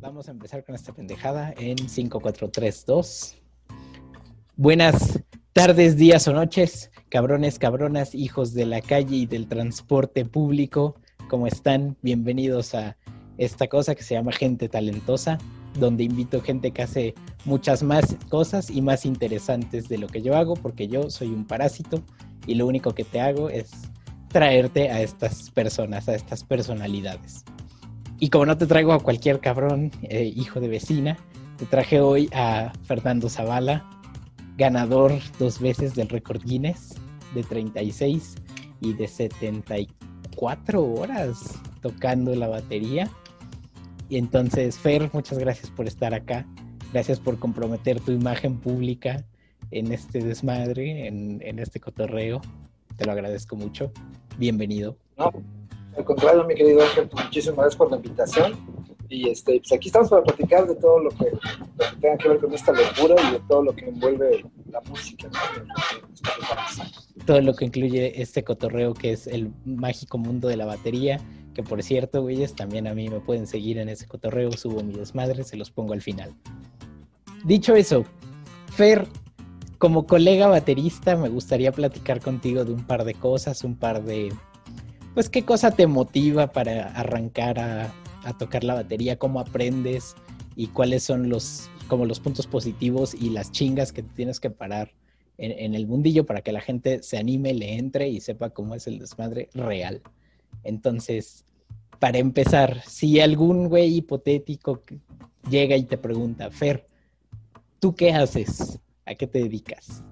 Vamos a empezar con esta pendejada en 5432. Buenas tardes, días o noches, cabrones, cabronas, hijos de la calle y del transporte público. ¿Cómo están? Bienvenidos a esta cosa que se llama Gente Talentosa, donde invito gente que hace muchas más cosas y más interesantes de lo que yo hago, porque yo soy un parásito y lo único que te hago es traerte a estas personas, a estas personalidades. Y como no te traigo a cualquier cabrón, eh, hijo de vecina, te traje hoy a Fernando Zavala, ganador dos veces del récord Guinness de 36 y de 74 horas tocando la batería. Y entonces, Fer, muchas gracias por estar acá. Gracias por comprometer tu imagen pública en este desmadre, en, en este cotorreo. Te lo agradezco mucho. Bienvenido. No, al contrario, mi querido Ángel, pues, muchísimas gracias por la invitación. Y este, pues aquí estamos para platicar de todo lo que, lo que tenga que ver con esta locura y de todo lo que envuelve la música. ¿no? Todo lo que incluye este cotorreo que es el mágico mundo de la batería. Que por cierto, güeyes, también a mí me pueden seguir en ese cotorreo. Subo mi desmadre, se los pongo al final. Dicho eso, Fer, como colega baterista, me gustaría platicar contigo de un par de cosas, un par de pues qué cosa te motiva para arrancar a, tocar la batería, cómo aprendes y cuáles son los, como los puntos positivos y las chingas que tienes que parar en, en, el mundillo para que la gente se anime, le entre y sepa cómo es el desmadre real. Entonces, para empezar, si algún güey hipotético llega y te pregunta, Fer, ¿tú qué haces? ¿A qué te dedicas?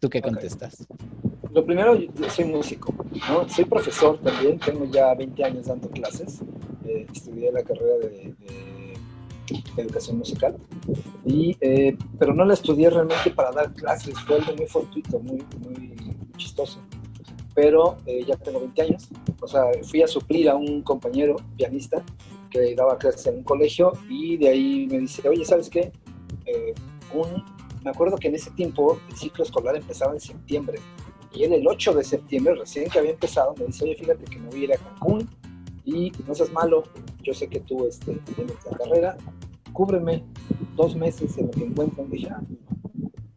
¿Tú qué contestas? Okay. Lo primero, yo soy músico, ¿no? Soy profesor también, tengo ya 20 años dando clases, eh, estudié la carrera de, de, educación musical, y, eh, pero no la estudié realmente para dar clases, fue algo muy fortuito, muy, muy chistoso. Pero eh, ya tengo 20 años, o sea, fui a suplir a un compañero pianista que daba clases en un colegio y de ahí me dice, oye, ¿sabes qué? Eh, un me acuerdo que en ese tiempo el ciclo escolar empezaba en septiembre y él el 8 de septiembre, recién que había empezado, me dice, oye, fíjate que me voy a ir a Cancún y no seas malo, yo sé que tú este, tienes la carrera, cúbreme dos meses en lo que encuentran, dije, ah,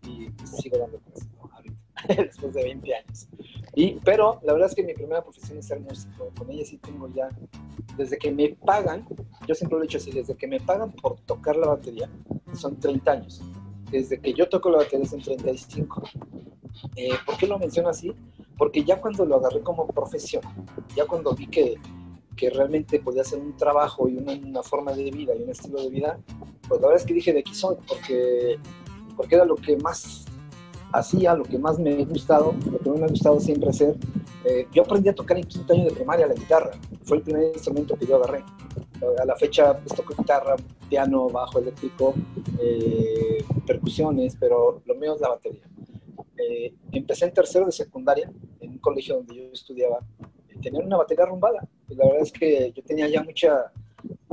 y pues, sigo dando clases, ¿no? Ahorita, después de 20 años. Y, pero la verdad es que mi primera profesión es ser músico, con ella sí tengo ya, desde que me pagan, yo siempre lo he dicho así, desde que me pagan por tocar la batería, son 30 años desde que yo toco la batería en 35. Eh, ¿Por qué lo menciono así? Porque ya cuando lo agarré como profesión, ya cuando vi que, que realmente podía ser un trabajo y una, una, forma de vida y un estilo de vida, pues la verdad es que dije de aquí soy, porque, porque era lo que más hacía, lo que más me ha gustado, lo que me ha gustado siempre hacer. Eh, yo aprendí a tocar en quinto año de primaria la guitarra, fue el primer instrumento que yo agarré. A la fecha pues, toco guitarra, piano, bajo eléctrico, eh, percusiones, pero lo mío es la batería. Eh, empecé en tercero de secundaria, en un colegio donde yo estudiaba, tenía una batería rumbada. Y la verdad es que yo tenía ya mucha,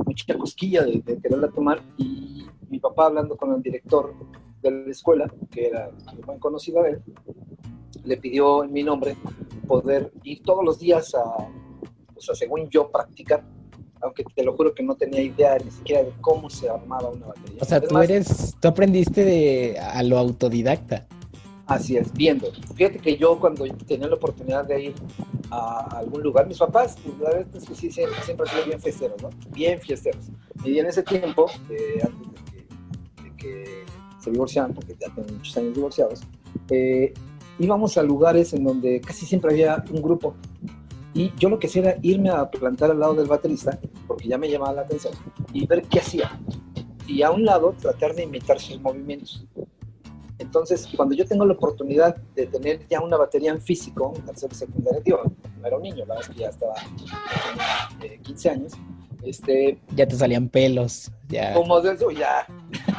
mucha cosquilla de, de quererla tomar y mi papá hablando con el director de la escuela, que era muy conocido de él, le pidió en mi nombre poder ir todos los días a, o sea, según yo, practicar aunque te lo juro que no tenía idea ni siquiera de cómo se armaba una batería. O sea, es tú más, eres, tú aprendiste de, a lo autodidacta. Así es, viendo. Fíjate que yo cuando tenía la oportunidad de ir a algún lugar, mis papás, pues, la verdad es que sí, siempre, siempre han sido bien fiesteros, ¿no? Bien fiesteros. Y en ese tiempo, eh, antes de que, de que, se divorciaran, porque ya tengo muchos años divorciados, eh, íbamos a lugares en donde casi siempre había un grupo y yo lo que hacía era irme a plantar al lado del baterista, porque ya me llamaba la atención, y ver qué hacía. Y a un lado tratar de imitar sus movimientos. Entonces, cuando yo tengo la oportunidad de tener ya una batería en físico, en tercer secundaria, digo, no era un niño, la verdad es que ya estaba eh, 15 años, este, ya te salían pelos, ya. Como de eso, ya,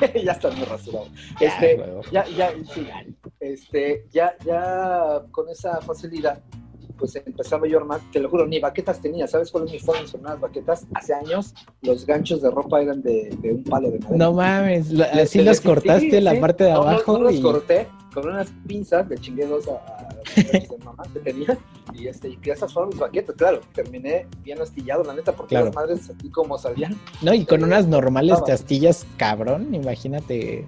ya estás muy rasurado. Este, ya, ya, sí, este, ya, ya con esa facilidad pues empezaba yo a armar, te lo juro, ni baquetas tenía, ¿sabes cuál es mi forma de hacer unas baquetas? Hace años los ganchos de ropa eran de, de un palo de madera. No mames, así los cortaste sí, la sí. parte de no, abajo. No, no y... los corté, con unas pinzas le chingué dos a, a de mamá que tenía, y, este, y que esas fueron mis baquetas, claro, terminé bien astillado, la neta, porque las madres así como salían. No, y con unas normales te astillas cabrón, imagínate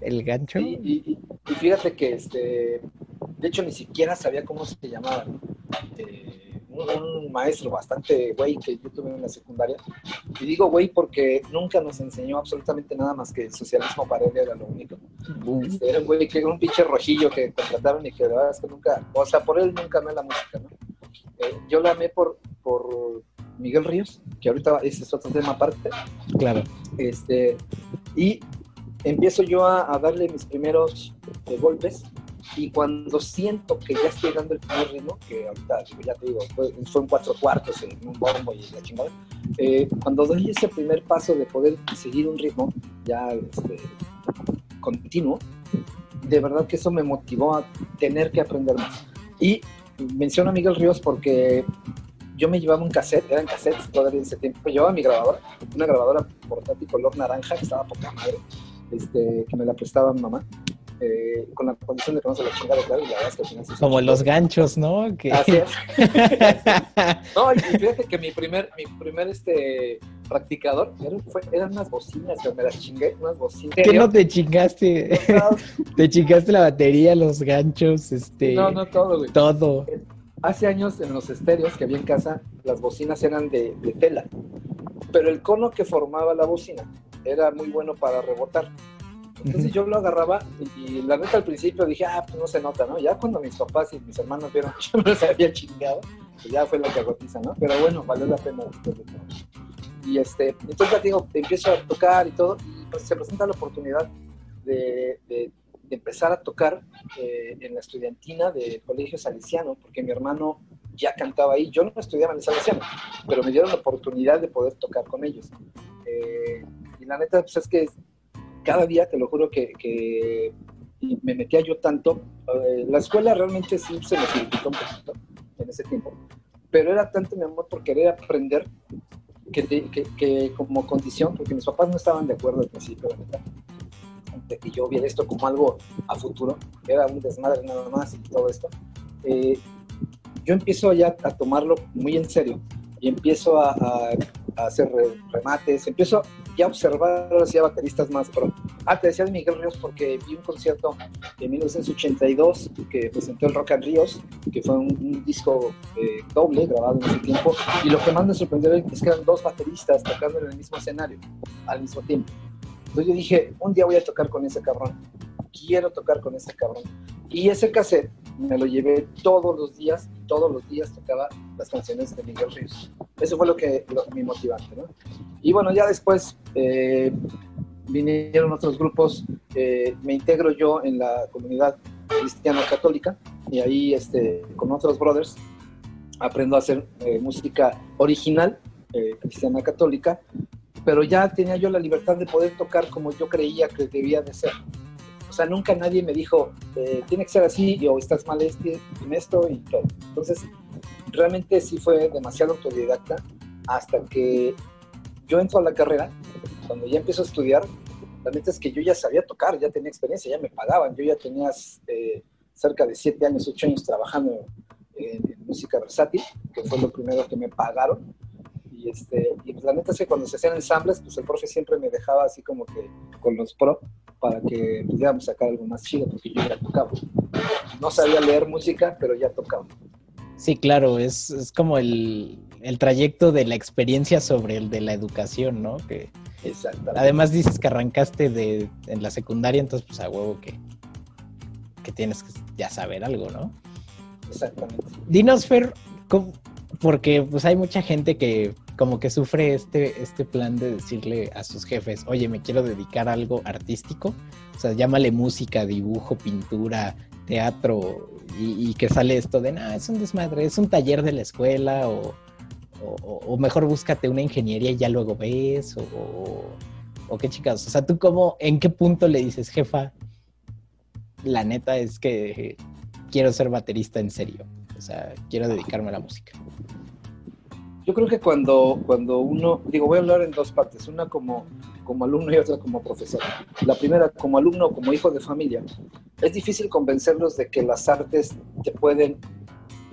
el gancho. Y, fíjate que, este, de hecho, ni siquiera sabía cómo se llamaba. Eh, un, maestro bastante güey que yo tuve en la secundaria. Y digo güey porque nunca nos enseñó absolutamente nada más que el socialismo para él era lo único. Este, era un güey que era un pinche rojillo que contrataron y que de verdad es que nunca, o sea, por él nunca amé la música, ¿no? Eh, yo la amé por, por Miguel Ríos, que ahorita ese es otro tema aparte. Claro. Este, y empiezo yo a, darle mis primeros eh, golpes y cuando siento que ya estoy dando el primer ritmo, que ahorita ya te digo, fue, fue en cuatro cuartos, en un bombo y la chingada, eh, cuando doy ese primer paso de poder seguir un ritmo ya este, continuo, de verdad que eso me motivó a tener que aprender más. Y menciono a Miguel Ríos porque yo me llevaba un cassette, eran cassettes todavía en ese tiempo, llevaba mi grabadora, una grabadora portátil color naranja que estaba poca madre, este, que me la prestaba mi mamá. Eh, con la condición de que no se lo chingara, claro, y la verdad es que al final Como los ganchos, ¿no? Que... Así es. no, y fíjate que mi primer, mi primer este, practicador eran, unas bocinas, que me las chingué, unas bocinas. ¿Qué no te chingaste? te chingaste la batería, los ganchos, este... No, no, todo, güey. Todo. Hace años en los estéreos que había en casa, las bocinas eran de, de tela, pero el cono que formaba la bocina era muy bueno para rebotar. Entonces yo lo agarraba y, la neta al principio dije, ah, pues no se nota, ¿no? Ya cuando mis papás y mis hermanos vieron que yo no se había chingado, pues ya fue la cagotiza, ¿no? Pero bueno, valió la pena después de todo. Y este, entonces ya digo, empiezo a tocar y todo, y pues se presenta la oportunidad de, de, empezar a tocar eh, en la estudiantina del Colegio Salesiano, porque mi hermano ya cantaba ahí. Yo no estudiaba en el Salesiano, pero me dieron la oportunidad de poder tocar con ellos. Eh, y la neta, pues es que cada día, te lo juro que, me metía yo tanto. Eh, la escuela realmente sí se me dificultó un poquito en ese tiempo, pero era tanto mi amor por querer aprender que, como condición, porque mis papás no estaban de acuerdo al principio, de que yo viera esto como algo a futuro, era un desmadre nada más y todo esto. Eh, yo empiezo ya a tomarlo muy en serio y empiezo a, hacer remates, empiezo ya observar a bateristas más pronto. Ah, te decía de Miguel Ríos porque vi un concierto en 1982 que presentó el Rock and Ríos, que fue un, disco eh, doble grabado en ese tiempo, y lo que más me sorprendió es que eran dos bateristas tocando en el mismo escenario al mismo tiempo. Entonces yo dije, un día voy a tocar con ese cabrón, quiero tocar con ese cabrón. Y ese cassette me lo llevé todos los días, todos los días tocaba las canciones de Miguel Ríos. Eso fue lo que, lo, mi motivante, ¿no? Y bueno, ya después eh, vinieron otros grupos, eh, me integro yo en la comunidad cristiana católica y ahí este, con otros brothers aprendo a hacer eh, música original cristiana católica, pero ya tenía yo la libertad de poder tocar como yo creía que debía de ser. O sea, nunca nadie me dijo, eh, tiene que ser así, o estás mal este, en esto y todo. Entonces, realmente sí fue demasiado autodidacta hasta que yo entro a la carrera, cuando ya empiezo a estudiar, la neta es que yo ya sabía tocar, ya tenía experiencia, ya me pagaban, yo ya tenía eh, cerca de siete años, ocho años trabajando en, en, música versátil, que fue lo primero que me pagaron. Y, este, y pues la neta es que cuando se hacían ensambles, pues el profe siempre me dejaba así como que con los pro para que pudiéramos sacar algo más chido, porque yo ya tocaba. No sabía leer música, pero ya tocaba. Sí, claro, es, es como el, el, trayecto de la experiencia sobre el de la educación, ¿no? Que Exactamente. Además dices que arrancaste de, en la secundaria, entonces pues a huevo que, que tienes que ya saber algo, ¿no? Exactamente. Dinos, Fer, porque pues hay mucha gente que como que sufre este, este plan de decirle a sus jefes, oye, me quiero dedicar a algo artístico, o sea, llámale música, dibujo, pintura, teatro, y, que sale esto de, no, es un desmadre, es un taller de la escuela, o, o, mejor búscate una ingeniería y ya luego ves, o, o qué chicas, o sea, tú cómo, en qué punto le dices, jefa, la neta es que quiero ser baterista en serio, o sea, quiero dedicarme a la música. Yo creo que cuando, cuando uno, digo, voy a hablar en dos partes, una como como alumno y otra como profesor. La primera, como alumno, como hijo de familia, es difícil convencerlos de que las artes te pueden,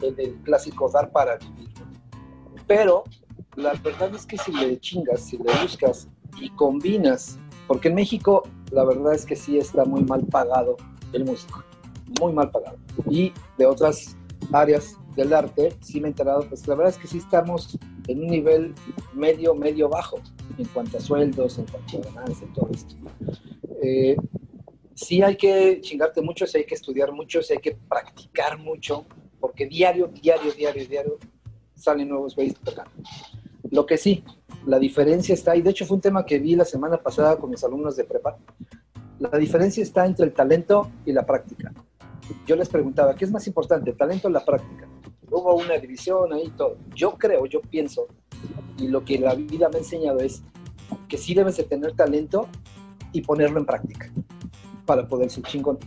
el, el clásico, dar para vivir. Pero la verdad es que si le chingas, si le buscas y combinas, porque en México la verdad es que sí está muy mal pagado el músico, muy mal pagado. Y de otras áreas del arte, sí me he enterado, pues la verdad es que sí estamos en un nivel medio, medio bajo en cuanto a sueldos, en cuanto a ganancias, todo esto. Eh, sí hay que chingarte mucho, sí hay que estudiar mucho, sí hay que practicar mucho, porque diario, diario, diario, diario salen nuevos güeyes tocando. Lo que sí, la diferencia está, y de hecho fue un tema que vi la semana pasada con mis alumnos de prepa, la diferencia está entre el talento y la práctica. Yo les preguntaba, ¿qué es más importante, el talento o la práctica? Hubo una división ahí, todo. Yo creo, yo pienso, y lo que la vida me ha enseñado es que sí debes de tener talento y ponerlo en práctica para poder ser chingón.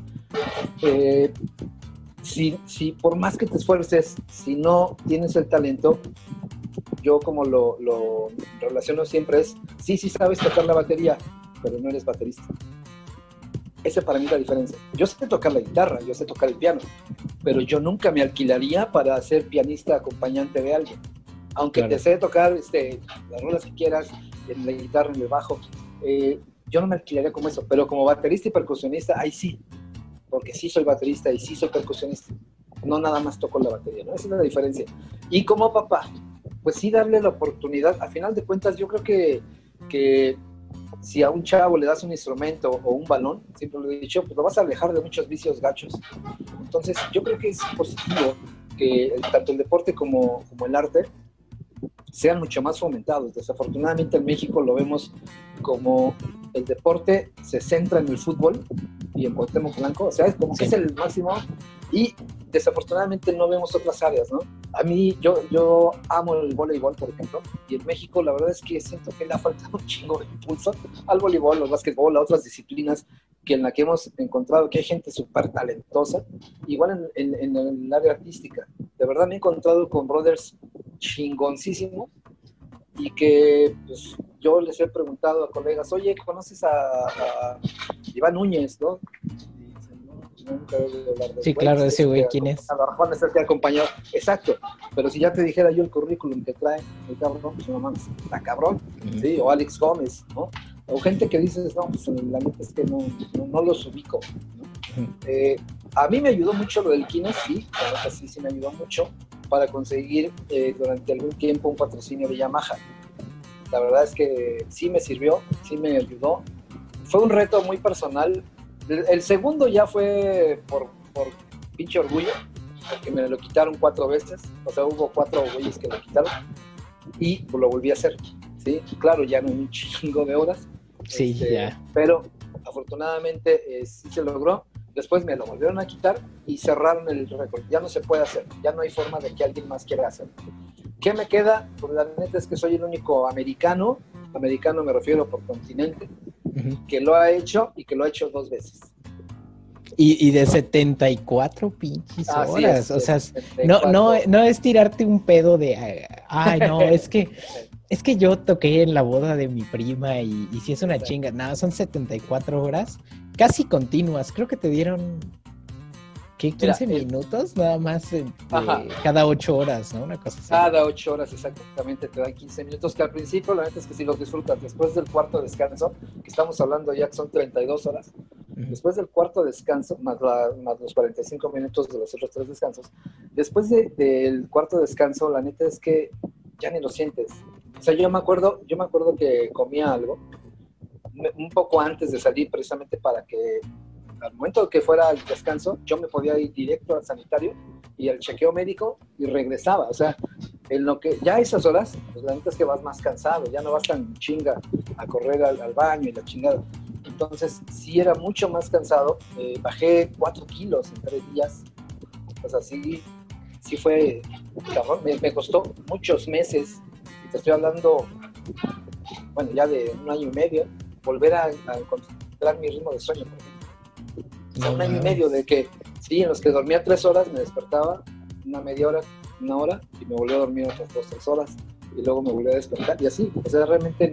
Eh, si, si por más que te esfuerces, si no tienes el talento, yo como lo, lo relaciono siempre es, sí, sí sabes tocar la batería, pero no eres baterista. Esa para mí es la diferencia. Yo sé tocar la guitarra, yo sé tocar el piano, pero yo nunca me alquilaría para ser pianista acompañante de alguien. Aunque Claro. te sé tocar este, las rolas que quieras, en la guitarra, en el bajo, eh, yo no me alquilaría como eso, pero como baterista y percusionista, ahí sí, porque sí soy baterista y sí soy percusionista. No nada más toco la batería, ¿no? Esa es la diferencia. Y como papá, pues sí darle la oportunidad. A final de cuentas, yo creo que, que si a un chavo le das un instrumento o un balón, siempre lo he dicho, pues lo vas a alejar de muchos vicios gachos. Entonces, yo creo que es positivo que tanto el deporte como, como el arte sean mucho más fomentados. Desafortunadamente en México lo vemos como el deporte se centra en el fútbol y en Cuauhtémoc Blanco, o sea, es como que es el máximo y desafortunadamente no vemos otras áreas, ¿no? A mí, yo, yo amo el voleibol, por ejemplo, y en México la verdad es que siento que le ha faltado un chingo de impulso al voleibol, al básquetbol, a otras disciplinas que en la que hemos encontrado que hay gente súper talentosa, igual en, en- el área artística. De verdad me he encontrado con brothers chingoncísimos y que pues, yo les he preguntado a colegas, oye, ¿conoces a Iván Núñez, no? Nunca oído hablar de Sí, claro, ese güey, ¿quién es? A lo mejor es el que ha acompañado. Exacto. Pero si ya te dijera yo el currículum que trae el cabrón, pues no mames, está cabrón. ¿sí? O Alex Gómez, ¿no? O gente que dices, no, pues la neta es que no, no, no los ubico. ¿no? Ujú. Eh, a mí me ayudó mucho lo del Kines, sí, la neta sí, sí me ayudó mucho para conseguir eh, durante algún tiempo un patrocinio de Yamaha. La verdad es que sí me sirvió, sí me ayudó. Fue un reto muy personal. El, el segundo ya fue por, por pinche orgullo, porque me lo quitaron cuatro veces. O sea, hubo cuatro güeyes que lo quitaron y lo volví a hacer. ¿sí? Claro, ya no un chingo de horas, Sí, este, ya. Pero afortunadamente eh, sí se logró. Después me lo volvieron a quitar y cerraron el récord. Ya no se puede hacer. Ya no hay forma de que alguien más quiera hacerlo. ¿Qué me queda? Pues la neta es que soy el único americano, americano me refiero por continente, que lo ha hecho y que lo ha hecho dos veces. Y, y de 74 pinches horas. o sea, no, no, 74. no es tirarte un pedo de, ay, no, es que, es que yo toqué en la boda de mi prima y, y si es una Exacto. chinga. No, son 74 horas casi continuas. Creo que te dieron, ¿qué? Mira, 15 el- minutos nada más eh, de cada 8 horas, ¿no? Una cosa así. Cada ocho horas exactamente te dan 15 minutos, que al principio la neta es que si los disfrutas. Después del cuarto descanso, que estamos hablando ya que son 32 horas, Ujú. después del cuarto descanso, más, la- más los 45 minutos de los otros tres descansos, después de- del cuarto descanso, la neta es que ya ni lo sientes. O sea, yo me acuerdo, yo me acuerdo que comía algo un poco antes de salir, precisamente para que al momento que fuera el descanso, yo me podía ir directo al sanitario y al chequeo médico y regresaba. O sea, en lo que ya a esas horas, pues la neta es que vas más cansado, ya no vas tan chinga a correr al, al baño y la chingada. Entonces, sí era mucho más cansado. Eh, bajé cuatro kilos en tres días. O sea, sí, fue, cabrón, me, me costó muchos meses. Te estoy hablando, bueno, ya de un año y medio, volver a, a encontrar mi ritmo de sueño. por ejemplo. O sea, No un año y medio de que, sí, en los que dormía tres horas, me despertaba una media hora, una hora, y me volví a dormir otras dos, tres horas, y luego me volví a despertar, y así. O sea, realmente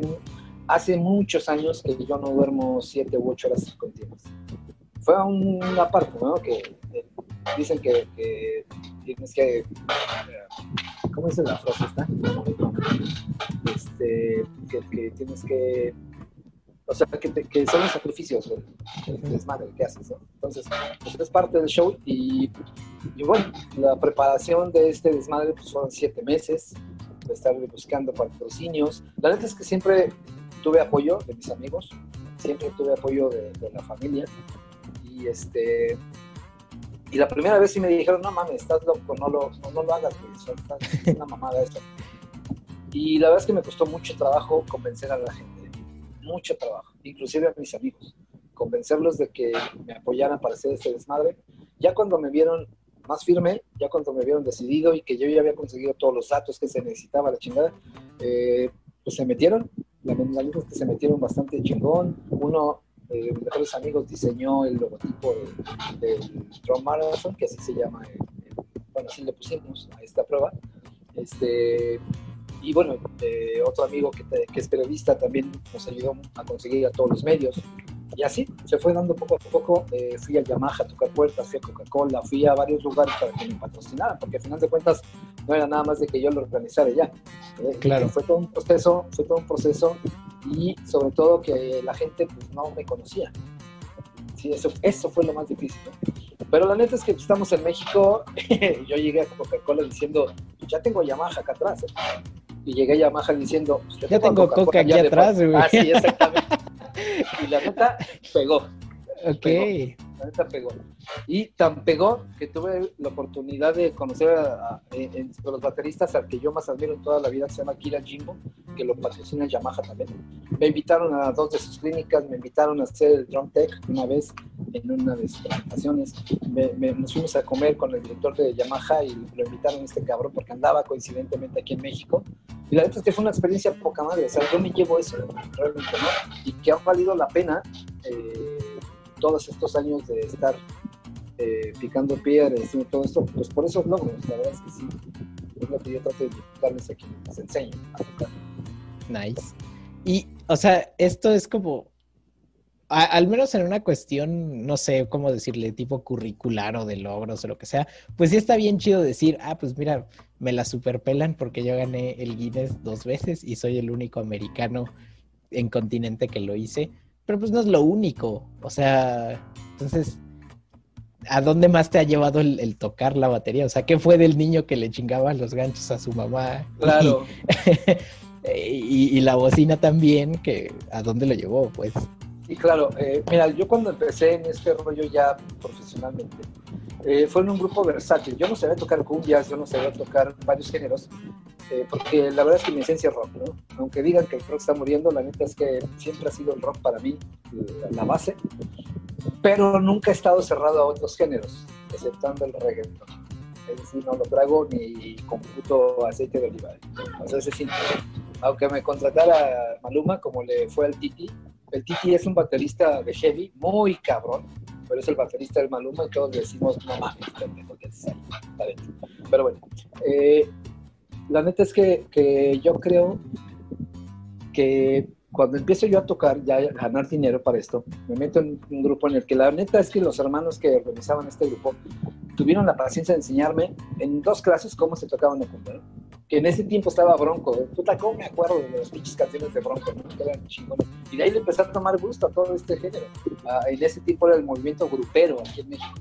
hace muchos años que yo no duermo siete u ocho horas continuas. Fue una parte, ¿no? Que eh, dicen que, tienes que, eh, ¿cómo dice la frase esta? Este, que, tienes que, o sea, que, son los sacrificios, el, desmadre que haces, ¿no? Entonces, pues es parte del show y, y, bueno, la preparación de este desmadre pues fueron siete meses de estar buscando patrocinios. La neta es que siempre tuve apoyo de mis amigos, siempre tuve apoyo de, la familia y este y la primera vez sí me dijeron, no mames, estás loco, no lo, no, lo hagas, es una mamada esto. Y la verdad es que me costó mucho trabajo convencer a la gente, mucho trabajo, inclusive a mis amigos, convencerlos de que me apoyaran para hacer este desmadre. Ya cuando me vieron más firme, ya cuando me vieron decidido y que yo ya había conseguido todos los datos que se necesitaba, la chingada, eh, pues se metieron la verdad es que se metieron bastante chingón. Uno de mis mejores amigos diseñó el logotipo del Drum Marathon, que así se llama, bueno, así le pusimos a esta prueba. Este, y bueno, eh, otro amigo que, que, es periodista también nos ayudó a conseguir a todos los medios. Y así se fue dando poco a poco. Eh, fui a Yamaha a tocar puertas, fui a Coca-Cola, fui a varios lugares para que me patrocinaran, porque al final de cuentas no era nada más de que yo lo organizara ya. Eh, claro. Fue todo un proceso, fue todo un proceso y sobre todo que la gente pues, no me conocía. Sí, eso, eso fue lo más difícil. Pero la neta es que estamos en México. yo llegué a Coca-Cola diciendo, ya tengo Yamaha acá atrás. Y llegué a Yamaha diciendo, ya tengo Coca aquí atrás, güey. Ah, sí, exactamente. y la neta pegó. Ok. La neta pegó. Y tan pegó que tuve la oportunidad de conocer a, los bateristas al que yo más admiro en toda la vida, que se llama Kira Jimbo, que lo patrocina Yamaha también. Me invitaron a dos de sus clínicas, me invitaron a hacer el Drum Tech una vez en una de sus presentaciones. nos fuimos a comer con el director de Yamaha y lo invitaron a este cabrón porque andaba coincidentemente aquí en México. Y la verdad es que fue una experiencia poca madre. O sea, yo me llevo eso realmente, ¿no? Y que ha valido la pena eh, todos estos años de estar eh, picando piedras y todo esto, pues por esos logros, la verdad es que sí, es lo que yo trato de darles aquí, les enseño a tocar. Nice. Y, o sea, esto es como, al menos en una cuestión, no sé cómo decirle, tipo curricular o de logros o lo que sea, pues sí está bien chido decir, ah, pues mira, me la superpelan porque yo gané el Guinness dos veces y soy el único americano en continente que lo hice, pero pues no es lo único, o sea, entonces ¿a dónde más te ha llevado el, tocar la batería? O sea, ¿qué fue del niño que le chingaba los ganchos a su mamá? Claro. Y, la bocina también, que ¿a dónde lo llevó? Pues. Y claro, eh, mira, yo cuando empecé en este rollo ya profesionalmente, eh, fue en un grupo versátil. Yo no sabía tocar cumbias, yo no sabía tocar varios géneros, eh, porque la verdad es que mi esencia es rock, ¿no? Aunque digan que el rock está muriendo, la neta es que siempre ha sido el rock para mí la base pero nunca he estado cerrado a otros géneros, exceptando el reggaeton. Es decir, no lo trago ni con puto aceite de oliva. Sea, ese simple. Aunque me contratara Maluma, como le fue al Titi, el Titi es un baterista de heavy, muy cabrón, pero es el baterista del Maluma y todos decimos, no mames, es Pero bueno, eh, la neta es que, que yo creo que cuando empiezo yo a tocar, ya a ganar dinero para esto, me meto en un grupo en el que la neta es que los hermanos que organizaban este grupo tuvieron la paciencia de enseñarme en dos clases cómo se tocaban el cumbia, Que en ese tiempo estaba Bronco, ¿eh? puta, ¿cómo me acuerdo de las pinches canciones de Bronco? ¿no? Que eran chingones. Y de ahí le empecé a tomar gusto a todo este género. Ah, en ese tiempo era el movimiento grupero aquí en México.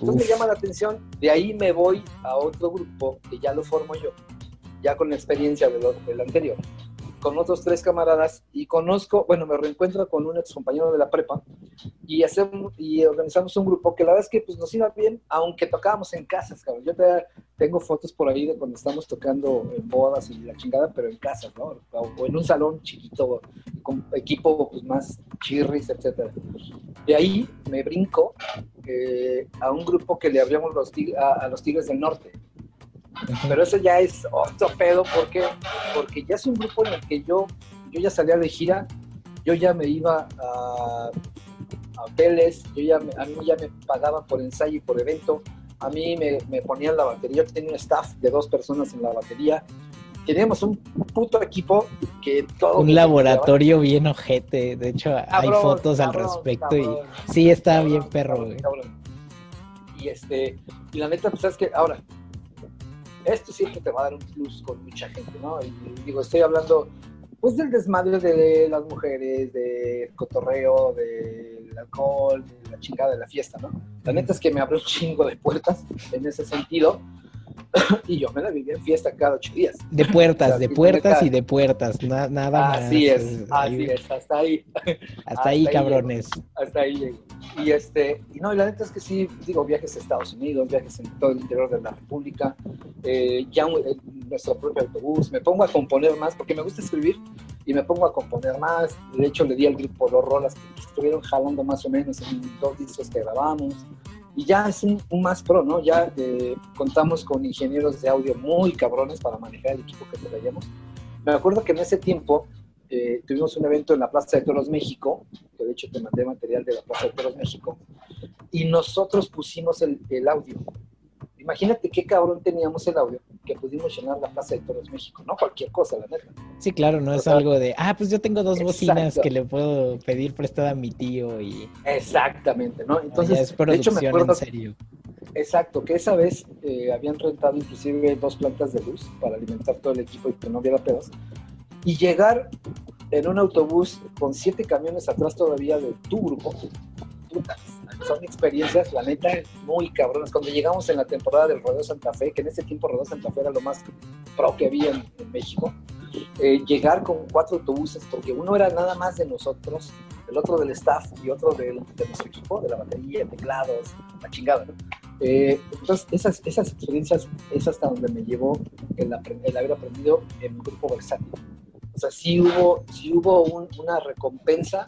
Entonces me llama la atención, de ahí me voy a otro grupo que ya lo formo yo, ya con experiencia de del anterior con otros tres camaradas y conozco, bueno, me reencuentro con un ex compañero de la prepa y hacemos y organizamos un grupo que la verdad es que pues nos iba bien, aunque tocábamos en casas, cabrón. Yo tengo fotos por ahí de cuando estamos tocando en bodas y la chingada, pero en casas, ¿no? O en un salón chiquito con equipo pues más chirris, etcétera. De ahí me brinco eh, a un grupo que le abríamos los, a los Tigres del Norte pero eso ya es otro pedo, ¿por Porque ya es un grupo en el que yo, yo ya salía de gira, yo ya me iba a, hoteles, yo ya a mí ya me pagaban por ensayo y por evento, a mí me, me ponían la batería, yo tenía un staff de dos personas en la batería, teníamos un puto equipo que todo... Un laboratorio bien ojete, de hecho hay fotos al respecto y sí está bien perro, güey. Y este, y la neta, pues es que ahora, esto siempre te va a dar un plus con mucha gente, ¿no? Y, digo, estoy hablando pues del desmadre de las mujeres, del cotorreo, del alcohol, de la chingada de la fiesta, ¿no? La neta es que me abrió un chingo de puertas en ese sentido y yo me la viví en fiesta cada ocho días. De puertas, de puertas y de puertas, nada más. Así es, así es, hasta ahí. Hasta, ahí, cabrones. hasta ahí Y este, y no, y la neta es que sí, digo, viajes a Estados Unidos, viajes en todo el interior de la República, eh, ya en nuestro propio autobús, me pongo a componer más, porque me gusta escribir, y me pongo a componer más. De hecho, le di al grupo dos rolas que estuvieron jalando más o menos en dos discos que grabamos y ya es un, más pro, ¿no? Ya eh, contamos con ingenieros de audio muy cabrones para manejar el equipo que traíamos. Me acuerdo que en ese tiempo eh, tuvimos un evento en la Plaza de Toros México, que de hecho te mandé material de la Plaza de Toros México, y nosotros pusimos el, el audio imagínate qué cabrón teníamos el audio que pudimos llenar la Plaza de Toros México, no cualquier cosa, la neta. Sí, claro, no es algo de, ah, pues yo tengo dos bocinas que le puedo pedir prestada a mi tío y... Exactamente, ¿no? Entonces, de hecho me acuerdo, en serio. Exacto, que esa vez eh, habían rentado inclusive dos plantas de luz para alimentar todo el equipo y que no hubiera pedos. Y llegar en un autobús con siete camiones atrás todavía de tu grupo, putas son experiencias, la neta, muy cabronas. Cuando llegamos en la temporada del Rodeo Santa Fe, que en ese tiempo Rodeo Santa Fe era lo más pro que había en, México, eh, llegar con cuatro autobuses, porque uno era nada más de nosotros, el otro del staff y otro del, de nuestro equipo, de la batería, teclados, la chingada, eh, entonces, esas, esas experiencias es hasta donde me llevó el, el haber aprendido en un grupo versátil. O sea, sí hubo, sí hubo una recompensa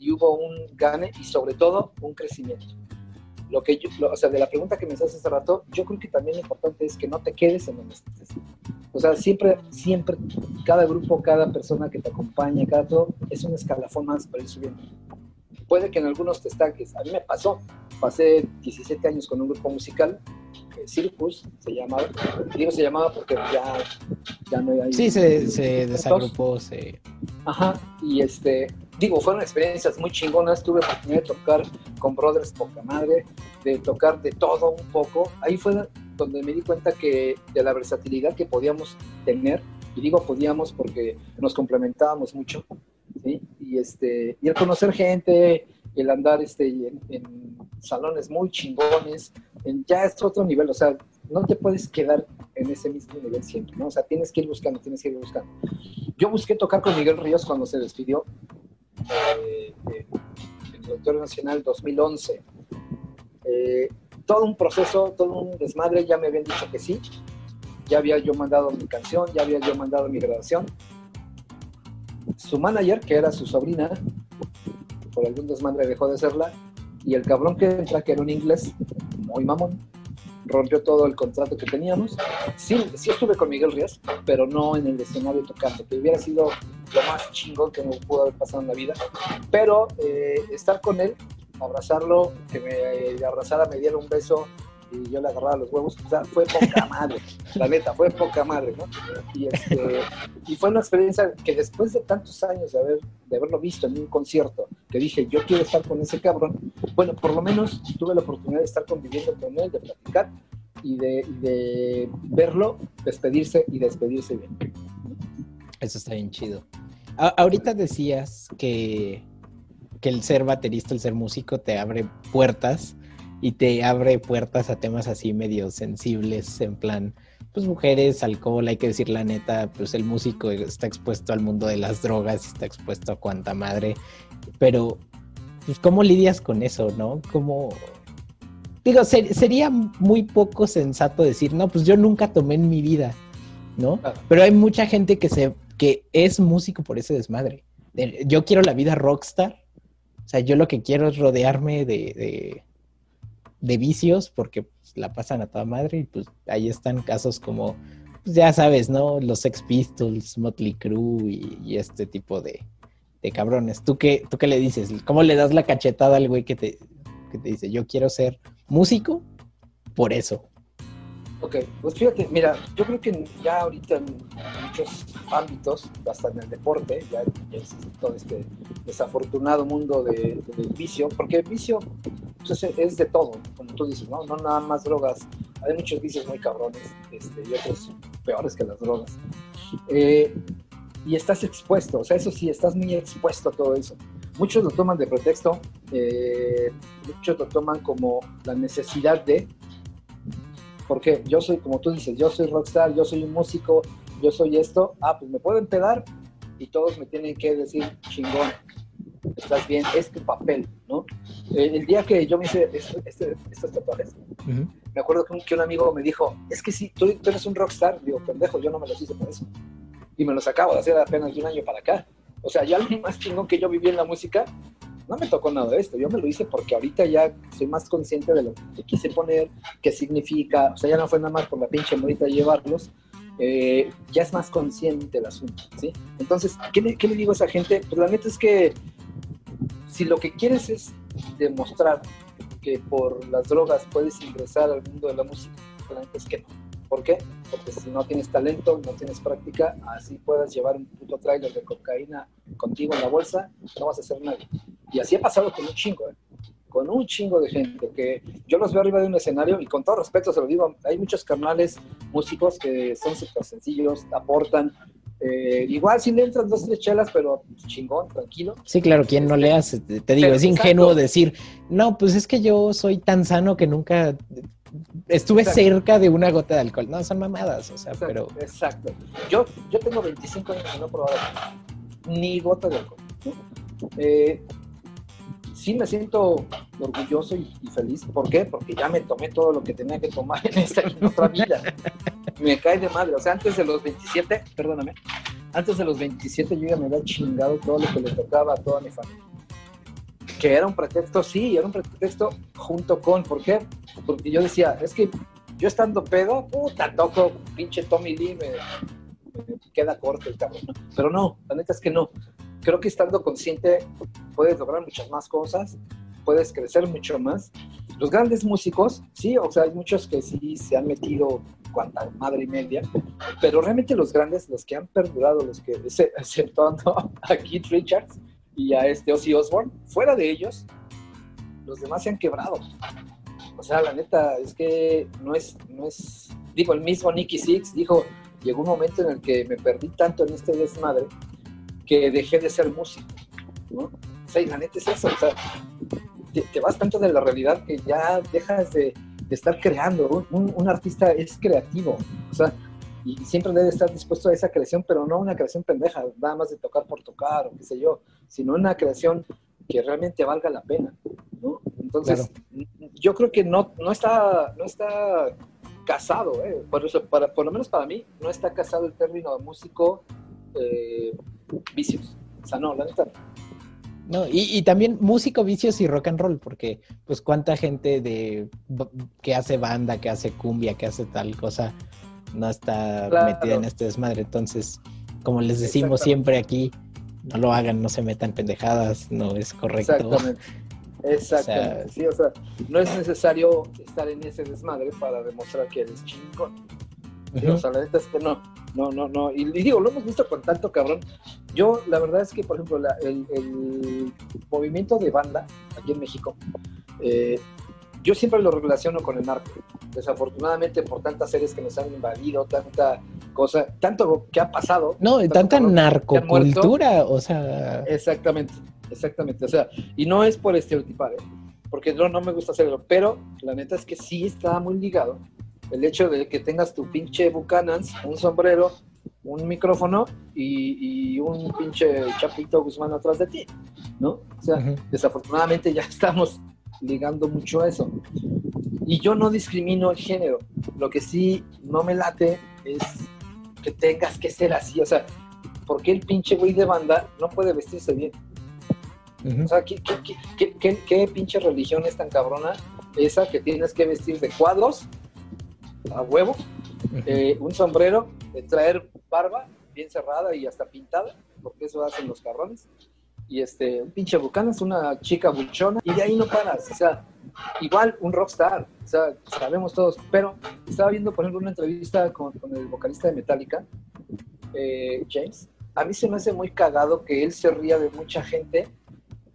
y hubo un gane y sobre todo un crecimiento. Lo que yo, o sea, de la pregunta que me haces hace rato, yo creo que también lo importante es que no te quedes en donde estés. O sea, siempre, siempre, cada grupo, cada persona que te acompaña, cada todo, es un escalafón más para ir subiendo. Puede que en algunos te estanques. A mí me pasó. Pasé 17 años con un grupo musical, Circus se llamaba. Digo se llamaba porque ya, ya no hay. Sí, se, se desagrupó. Se... Ajá, y este, digo, fueron experiencias muy chingonas. Tuve la oportunidad de tocar con Brothers poca madre, de tocar de todo un poco. Ahí fue donde me di cuenta que de la versatilidad que podíamos tener, y digo podíamos porque nos complementábamos mucho, ¿sí? y, este, y el conocer gente, el andar este, en, salones muy chingones, en, ya es otro nivel, o sea, no te puedes quedar en ese mismo nivel siempre, ¿no? O sea, tienes que ir buscando, tienes que ir buscando. Yo busqué tocar con Miguel Ríos cuando se despidió, eh, el Auditorio Nacional 2011. Eh, todo un proceso, todo un desmadre, ya me habían dicho que sí. Ya había yo mandado mi canción, ya había yo mandado mi grabación. Su manager, que era su sobrina, por algún desmadre dejó de serla, y el cabrón que entra, que era un inglés muy mamón, rompió todo el contrato que teníamos. Sí, sí estuve con Miguel Ríos, pero no en el escenario tocando, que hubiera sido lo más chingón que me pudo haber pasado en la vida. Pero eh, estar con él, abrazarlo, que me abrazara, me diera un beso y yo le agarraba los huevos, o sea, fue poca madre, la neta, fue poca madre, ¿no? Y, este, y fue una experiencia que después de tantos años de, haber, de haberlo visto en un concierto, que dije, yo quiero estar con ese cabrón, bueno, por lo menos tuve la oportunidad de estar conviviendo con él, de platicar y de, de verlo despedirse y despedirse bien. Eso está bien chido. ahorita decías que, que el ser baterista, el ser músico te abre puertas y te abre puertas a temas así medio sensibles, en plan, pues mujeres, alcohol, hay que decir la neta, pues el músico está expuesto al mundo de las drogas, está expuesto a cuanta madre, pero pues cómo lidias con eso, ¿no? Como digo, sería muy poco sensato decir, no, pues yo nunca tomé en mi vida, ¿no? Pero hay mucha gente que se que es músico por ese desmadre. Yo quiero la vida rockstar. O sea, yo lo que quiero es rodearme de de vicios porque pues, la pasan a toda madre y pues ahí están casos como, pues ya sabes, ¿no? Los Sex Pistols, Motley Crue y, este tipo de, de, cabrones. ¿Tú qué, ¿Tú qué le dices? ¿Cómo le das la cachetada al güey que te, que te dice, yo quiero ser músico por eso? Ok, pues fíjate, mira, yo creo que ya ahorita en muchos ámbitos, hasta en el deporte, ya, existe todo este desafortunado mundo del vicio, porque el vicio pues, es, de todo, como tú dices, ¿no? No nada más drogas, hay muchos vicios muy cabrones este, y otros peores que las drogas. Eh, y estás expuesto, o sea, eso sí, estás muy expuesto a todo eso. Muchos lo toman de pretexto, eh, muchos lo toman como la necesidad de, porque yo soy, como tú dices, yo soy rockstar, yo soy un músico, yo soy esto, ah, pues me pueden pedar y todos me tienen que decir, chingón, estás bien, es tu papel, ¿no? El día que yo me hice este, estos tatuajes, me acuerdo que un, amigo me dijo, es que si tú, tú, eres un rockstar, digo, pendejo, yo no me los hice por eso. Y me los acabo de hacer apenas de un año para acá. O sea, ya lo más chingón que yo viví en la música no me tocó nada de esto. Yo me lo hice porque ahorita ya soy más consciente de lo que quise poner, qué significa. O sea, ya no fue nada más por la pinche morita llevarlos. Eh, ya es más consciente el asunto, ¿sí? Entonces, ¿qué le, ¿qué le, digo a esa gente? Pues la neta es que si lo que quieres es demostrar que por las drogas puedes ingresar al mundo de la música, la neta es que no. ¿Por qué? Porque si no tienes talento, no tienes práctica, así puedas llevar un puto trailer de cocaína contigo en la bolsa, no vas a ser nadie. Y así ha pasado con un chingo, ¿eh? con un chingo de gente que yo los veo arriba de un escenario y con todo respeto se lo digo, hay muchos carnales músicos que son súper sencillos, aportan. Eh, igual si le entran dos, tres chelas, pero chingón, tranquilo. Sí, claro, quien no le hace, te digo, es ingenuo decir, no, pues es que yo soy tan sano que nunca estuve cerca de una gota de alcohol. No, son mamadas, o sea, pero... Exacto. Yo, yo tengo 25 años y no he probado ni gota de alcohol. Eh, sí me siento orgulloso y, feliz. ¿Por qué? Porque ya me tomé todo lo que tenía que tomar en esta otra vida. me cae de madre. O sea, antes de los 27, perdóname, antes de los 27 yo ya me había chingado todo lo que le tocaba a toda mi familia que era un pretexto, sí, era un pretexto junto con, ¿por qué? Porque yo decía, es que yo estando pedo, puta, toco pinche Tommy Lee, me, queda corto el cabrón. Pero no, la neta es que no. Creo que estando consciente puedes lograr muchas más cosas, puedes crecer mucho más. Los grandes músicos, sí, o sea, hay muchos que sí se han metido cuanta madre y media, pero realmente los grandes, los que han perdurado, los que, exceptuando a Keith Richards, y a este Ozzy Osbourne, fuera de ellos, los demás se han quebrado. O sea, la neta, es que no es, no es, digo, el mismo Nicky Six dijo, llegó un momento en el que me perdí tanto en este desmadre que dejé de ser músico, ¿no? O sea, y la neta es eso, o sea, te, vas tanto de la realidad que ya dejas de, estar creando. Un, un, artista es creativo, o sea, y siempre debe estar dispuesto a esa creación, pero no una creación pendeja, nada más de tocar por tocar o qué sé yo, sino una creación que realmente valga la pena, ¿no? Entonces, yo creo que no, no, está, no está casado, ¿eh? por, eso, para, por lo menos para mí, no está casado el término de músico eh, vicios. O sea, no, la neta. No, y, y, también músico, vicios y rock and roll, porque pues cuánta gente de que hace banda, que hace cumbia, que hace tal cosa, no está metida en este desmadre. Entonces, como les decimos siempre aquí, no lo hagan, no se metan pendejadas, no es correcto. Exactamente. Exactamente. sí, o sea, no es necesario estar en ese desmadre para demostrar que eres chingón. O sea, la neta es que no, no, no, no. Y, digo, lo hemos visto con tanto cabrón. Yo, la verdad es que, por ejemplo, el, el, movimiento de banda aquí en México, eh, yo siempre lo relaciono con el narco. Desafortunadamente, por tantas series que nos han invadido, tanta cosa, tanto que ha pasado. No, tanta narcocultura, o sea. Exactamente, exactamente. O sea, y no es por estereotipar, ¿eh? porque no, no me gusta hacerlo, pero la neta es que sí está muy ligado el hecho de que tengas tu pinche Buchanans, un sombrero, un micrófono y, un pinche Chapito Guzmán atrás de ti, ¿no? O sea, desafortunadamente ya estamos ligando mucho a eso. Y yo no discrimino el género. Lo que sí no me late es que tengas que ser así. O sea, ¿por qué el pinche güey de banda no puede vestirse bien? O sea, ¿qué, qué, pinche religión es tan cabrona esa que tienes que vestir de cuadros a huevo, eh, un sombrero, de traer barba bien cerrada y hasta pintada, porque eso hacen los cabrones, y este, un pinche bucana es una chica buchona, y de ahí no paras, o sea, igual un rockstar, o sea, sabemos todos, pero estaba viendo, por ejemplo, una entrevista con, con el vocalista de Metallica, eh, James, a mí se me hace muy cagado que él se ría de mucha gente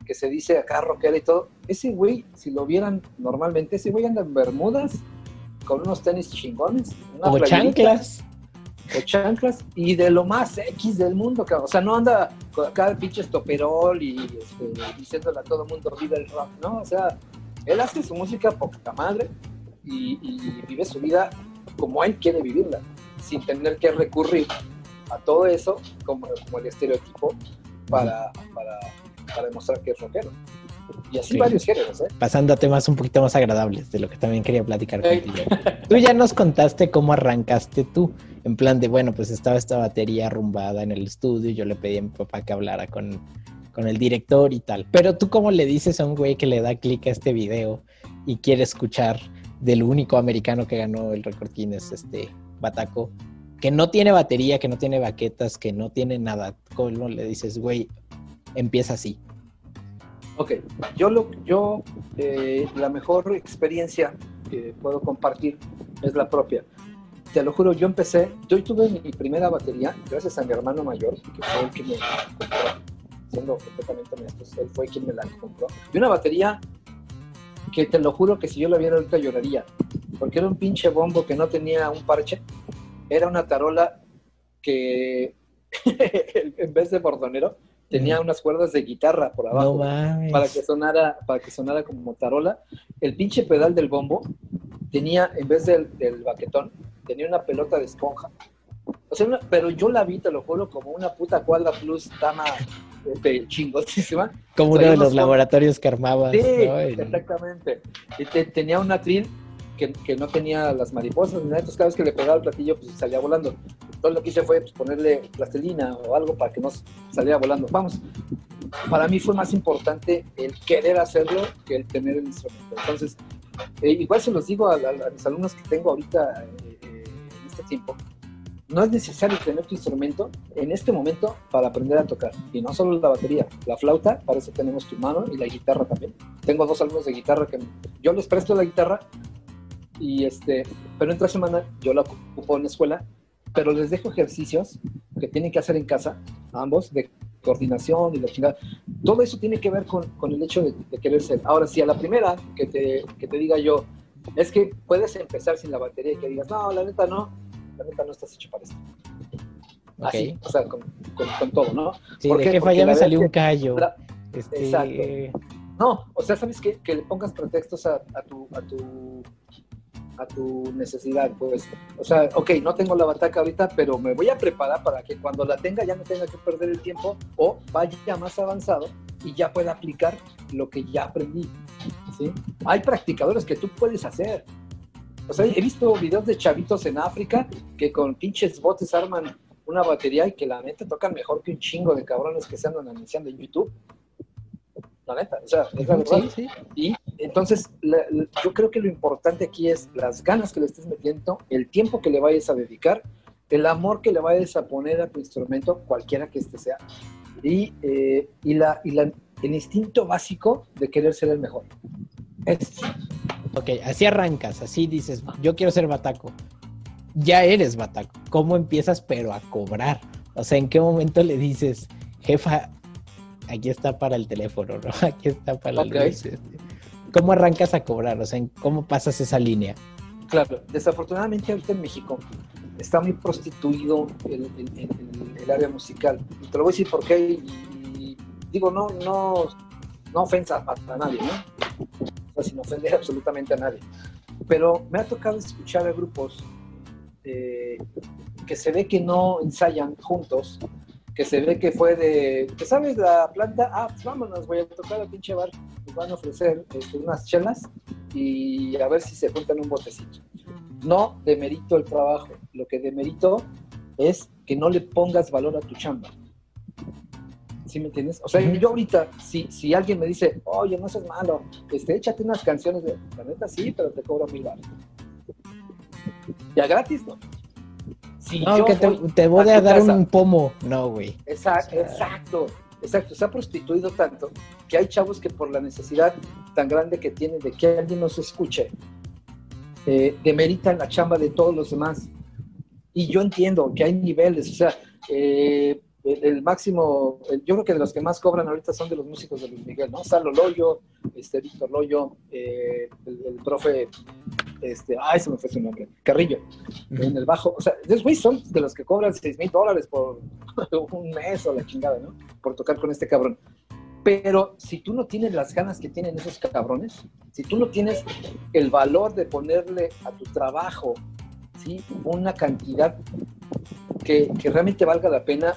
que se dice acá rockera y todo. Ese güey, si lo vieran normalmente, ese güey anda en bermudas con unos tenis chingones. O chanclas. O chanclas y de lo más X del mundo, cabrón. O sea, no anda con el pinche estoperol y este, diciéndole a todo el mundo vive el rock, ¿no? O sea, él hace su música poca madre y, y vive su vida como él quiere vivirla, sin tener que recurrir a todo eso como, como el estereotipo para, para, para, demostrar que es rockero. Y así varios géneros, ¿eh? Pasando a temas un poquito más agradables, de lo que también quería platicar contigo. tú ya nos contaste cómo arrancaste tú, en plan de, bueno, pues estaba esta batería arrumbada en el estudio, yo le pedí a mi papá que hablara con, con el director y tal. Pero tú cómo le dices a un güey que le da clic a este video y quiere escuchar del único americano que ganó el récord Guinness, este Bataco, que no tiene batería, que no tiene baquetas, que no tiene nada, ¿cómo le dices, güey, empieza así? Ok, yo, lo, yo eh, la mejor experiencia que puedo compartir es la propia. Te lo juro, yo empecé, yo tuve mi primera batería gracias a mi hermano mayor, que fue el que me compró, siendo completamente honestos, él fue quien me la compró. Y una batería que te lo juro que si yo la viera ahorita lloraría, porque era un pinche bombo que no tenía un parche, era una tarola que en vez de bordonero tenía unas cuerdas de guitarra por abajo para que sonara para que sonara como tarola. El pinche pedal del bombo tenía en vez del, baquetón tenía una pelota de esponja. O sea, pero yo la vi, te lo juro, como una puta cuadra plus tama este, chingosísima. Como uno de los laboratorios que armabas. Sí, exactamente. Y tenía una trin que, no tenía las mariposas ni nada, entonces cada vez que le pegaba el platillo, pues salía volando. Lo que hice fue pues, ponerle plastilina o algo para que no saliera volando. Vamos, para mí fue más importante el querer hacerlo que el tener el instrumento. Entonces, eh, igual se los digo a, mis alumnos que tengo ahorita eh, eh, en este tiempo, no es necesario tener tu instrumento en este momento para aprender a tocar. Y no solo la batería, la flauta, para eso tenemos tu mano y la guitarra también. Tengo dos alumnos de guitarra que yo les presto la guitarra y este, pero entre semana yo la ocupo en la escuela, pero les dejo ejercicios que tienen que hacer en casa, ambos, de coordinación y la chingada. Todo eso tiene que ver con, con el hecho de, querer ser. Ahora, si a la primera que te, que te diga yo, es que puedes empezar sin la batería y que digas, no, la neta no, la neta no estás hecho para esto. Así, o sea, con, con, todo, ¿no? Sí, Porque de jefa ya me salió un callo. Este... Exacto. No, o sea, ¿sabes qué? Que le pongas pretextos a, a, tu, a, tu, a tu necesidad, pues. O sea, ok, no tengo la bataca ahorita, pero me voy a preparar para que cuando la tenga ya no tenga que perder el tiempo o vaya más avanzado y ya pueda aplicar lo que ya aprendí. ¿sí? Hay practicadores que tú puedes hacer. O sea, he visto videos de chavitos en África que con pinches botes arman una batería y que la neta tocan mejor que un chingo de cabrones que se andan anunciando en YouTube la neta, o sea, es la verdad. Y entonces, yo creo que lo importante aquí es las ganas que le estés metiendo, el tiempo que le vayas a dedicar, el amor que le vayas a poner a tu instrumento, cualquiera que este sea, y, eh, y, la, y la, el instinto básico de querer ser el mejor. Es... Ok, así arrancas, así dices, yo quiero ser bataco. Ya eres bataco. ¿Cómo empiezas, pero a cobrar? O sea, ¿en qué momento le dices, jefa, aquí está para el teléfono, ¿no? Aquí está para la luz. ¿Cómo arrancas a cobrar? O sea, ¿cómo pasas esa línea? Claro, desafortunadamente ahorita en México está muy prostituido el, área musical. Te lo voy a decir por qué. Digo, no, no, no ofensa a, nadie, ¿no? Sin ofender absolutamente a nadie. Pero me ha tocado escuchar a grupos eh, que se ve que no ensayan juntos que se ve que fue de, ¿te sabes la planta? Ah, pues vámonos, voy a tocar al pinche bar, nos van a ofrecer este, unas chelas y a ver si se juntan un botecito. No demerito el trabajo, lo que demerito es que no le pongas valor a tu chamba. ¿Sí me entiendes? O sea, yo ahorita, si, si alguien me dice, oye, no seas malo, este, échate unas canciones de, la neta sí, pero te cobro mil baros. Ya gratis, ¿no? No, que te, voy a dar un pomo. No, güey. Exacto, exacto, exacto, se ha prostituido tanto que hay chavos que por la necesidad tan grande que tienen de que alguien nos escuche, eh, demeritan la chamba de todos los demás. Y yo entiendo que hay niveles, o sea, eh, el, máximo, yo creo que de los que más cobran ahorita son de los músicos de Luis Miguel, ¿no? Salo Loyo, este, Víctor Loyo, eh, el, profe, este, ay, se me fue su nombre, Carrillo, en el bajo, o sea, esos son de los que cobran 6 mil dólares por un mes o la chingada, ¿no? Por tocar con este cabrón. Pero si tú no tienes las ganas que tienen esos cabrones, si tú no tienes el valor de ponerle a tu trabajo ¿sí? una cantidad que, que realmente valga la pena,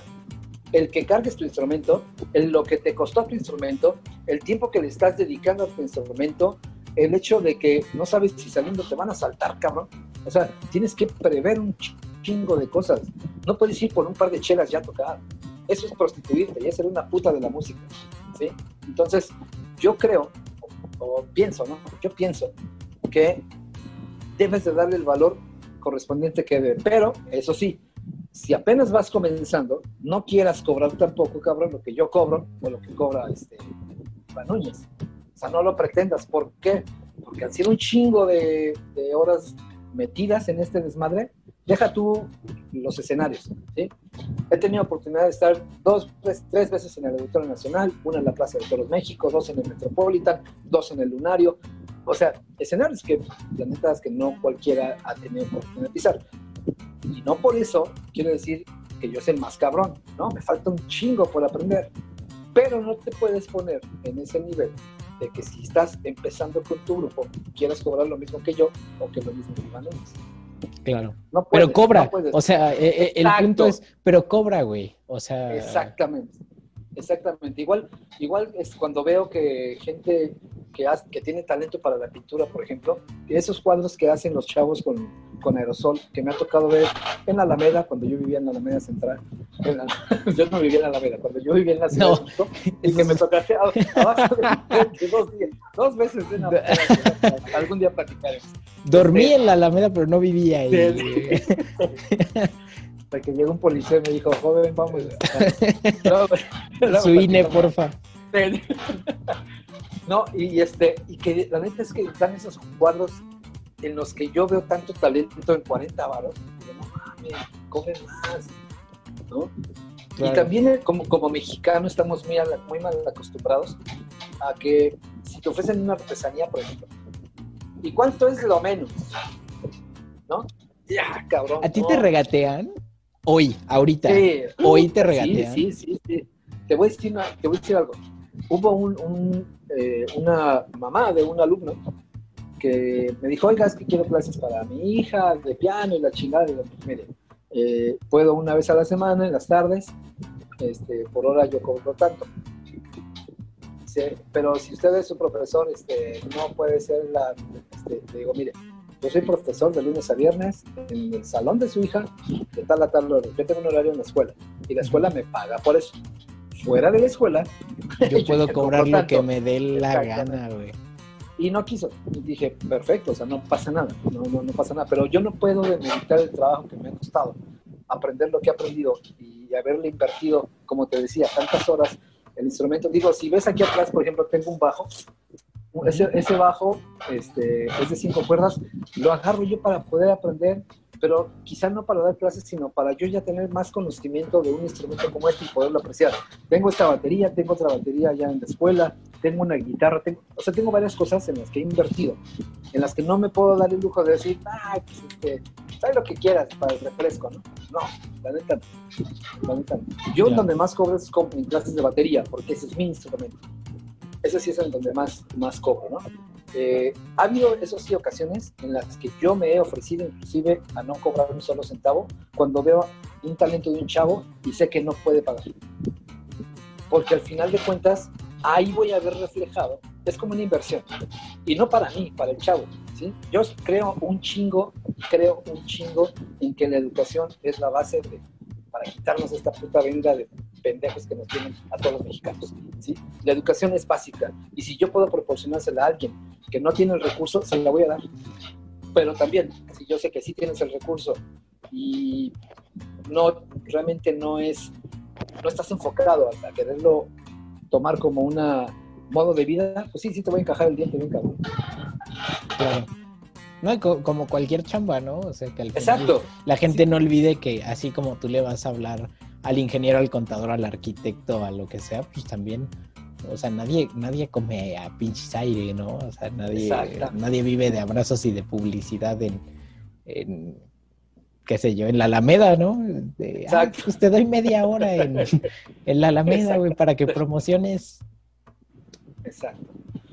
el que cargues tu instrumento, el, lo que te costó tu instrumento, el tiempo que le estás dedicando a tu instrumento, el hecho de que no sabes si saliendo te van a saltar, cabrón. O sea, tienes que prever un chingo de cosas. No puedes ir por un par de chelas ya tocar. Eso es prostituirte, y es ser una puta de la música. ¿sí? Entonces, yo creo, o, pienso, ¿no? Yo pienso que debes de darle el valor correspondiente que debe. Pero, eso sí, si apenas vas comenzando, no quieras cobrar tampoco, cabrón, lo que yo cobro o lo que cobra este Núñez. O sea, no lo pretendas. ¿Por qué? Porque han sido un chingo de, horas metidas en este desmadre. Deja tú los escenarios. He tenido oportunidad de estar dos, tres, tres veces en el Auditorio Nacional, una en la Plaza de Toros México, dos en el Metropolitan, dos en el Lunario. O sea, escenarios que la neta es que no cualquiera ha tenido oportunidad de pisar. Y no por eso quiero decir que yo soy el más cabrón, ¿no? Me falta un chingo por aprender. Pero no te puedes poner en ese nivel de que si estás empezando con tu grupo, quieras cobrar lo mismo que yo o que lo mismo que Iván Claro. pero cobra. o sea, eh, eh, el punto es, pero cobra, güey. O sea. Exactamente. Exactamente. Igual, igual es cuando veo que gente que, que tiene talento para la pintura, por ejemplo, esos cuadros que hacen los chavos con, con aerosol, que me ha tocado ver en la Alameda, cuando yo vivía en la Alameda Central. yo no vivía en la Alameda, cuando yo vivía en la Ciudad y que me tocaste abajo de, dos días, dos veces en la algún día platicaremos. Dormí este, en la Alameda, pero no vivía ahí. Hasta que llegó un policía y me dijo, joven, vamos. Su INE, porfa. No, y este, y que la neta es que están esos cuadros en los que yo veo tanto talento en 40 varos, no mames, comen más, ¿no? Y también eh, como, como mexicano estamos muy, muy mal acostumbrados a que si te ofrecen una artesanía, por ejemplo, ¿y cuánto es lo menos? ¿No? Ya, cabrón. ¿A ti te regatean? Hoy, ahorita. Sí. Hoy te regatean. Sí, sí, sí. Te, voy a decir te voy a decir algo. Hubo un, eh, una mamá de un alumno que me dijo, oiga, es que quiero clases para mi hija de piano y la chingada. de mire, eh, puedo una vez a la semana, en las tardes, este, por hora yo cobro tanto. pero si usted es su profesor, este, no puede ser la... Este, le digo, mire, yo soy profesor de lunes a viernes en el salón de su hija, de tal a tal hora. Yo tengo un horario en la escuela y la escuela me paga por eso. Fuera de la escuela, yo puedo cobrar lo que me dé la gana, güey. Y no quiso. dije, perfecto, o sea, no pasa nada, no, no, no pasa nada. Pero yo no puedo demeritar el trabajo que me ha costado, aprender lo que he aprendido y haberle invertido, como te decía, tantas horas el instrumento. Digo, si ves aquí atrás, por ejemplo, tengo un bajo. Ese, ese bajo este, es de cinco cuerdas, lo agarro yo para poder aprender pero quizá no para dar clases, sino para yo ya tener más conocimiento de un instrumento como este y poderlo apreciar. Tengo esta batería, tengo otra batería ya en la escuela, tengo una guitarra, tengo, o sea, tengo varias cosas en las que he invertido, en las que no me puedo dar el lujo de decir, ah, pues este, sabes lo que quieras para el refresco, ¿no? No, la neta, la neta. Yo donde más cobro es en clases de batería, porque ese es mi instrumento. Ese sí es en donde más, más cobro, ¿no? Eh, ha habido, eso sí, ocasiones en las que yo me he ofrecido inclusive a no cobrar un solo centavo cuando veo un talento de un chavo y sé que no puede pagar. Porque al final de cuentas, ahí voy a ver reflejado, es como una inversión. Y no para mí, para el chavo. ¿sí? Yo creo un chingo, creo un chingo en que la educación es la base para quitarnos esta puta venda de pendejos que nos tienen a todos los mexicanos. ¿sí? La educación es básica y si yo puedo proporcionársela a alguien que no tiene el recurso, se la voy a dar. Pero también, si yo sé que sí tienes el recurso y no realmente no es no estás enfocado a, quererlo tomar como una modo de vida, pues sí, sí te voy a encajar el diente bien cabrón. Claro. No, como cualquier chamba, ¿no? O sea, que al final Exacto. la gente no olvide que así como tú le vas a hablar al ingeniero, al contador, al arquitecto, a lo que sea, pues también, o sea, nadie, nadie come a pinches aire, ¿no? O sea, nadie, nadie vive de abrazos y de publicidad en, en qué sé yo, en la Alameda, ¿no? Exacto. pues te doy media hora en, en la Alameda, güey, para que promociones. Exacto.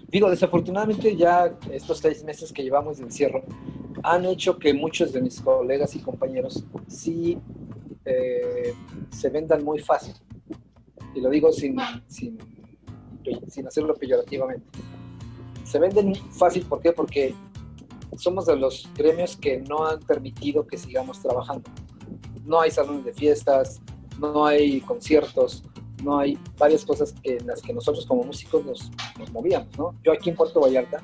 Digo, desafortunadamente ya estos seis meses que llevamos de encierro han hecho que muchos de mis colegas y compañeros sí eh, se vendan muy fácil. Y lo digo sin, sin, sin hacerlo peyorativamente. Se venden fácil, ¿por qué? Porque somos de los gremios que no han permitido que sigamos trabajando. No hay salones de fiestas, no hay conciertos, no hay varias cosas que, en las que nosotros como músicos nos, nos movíamos, ¿no? Yo aquí en Puerto Vallarta,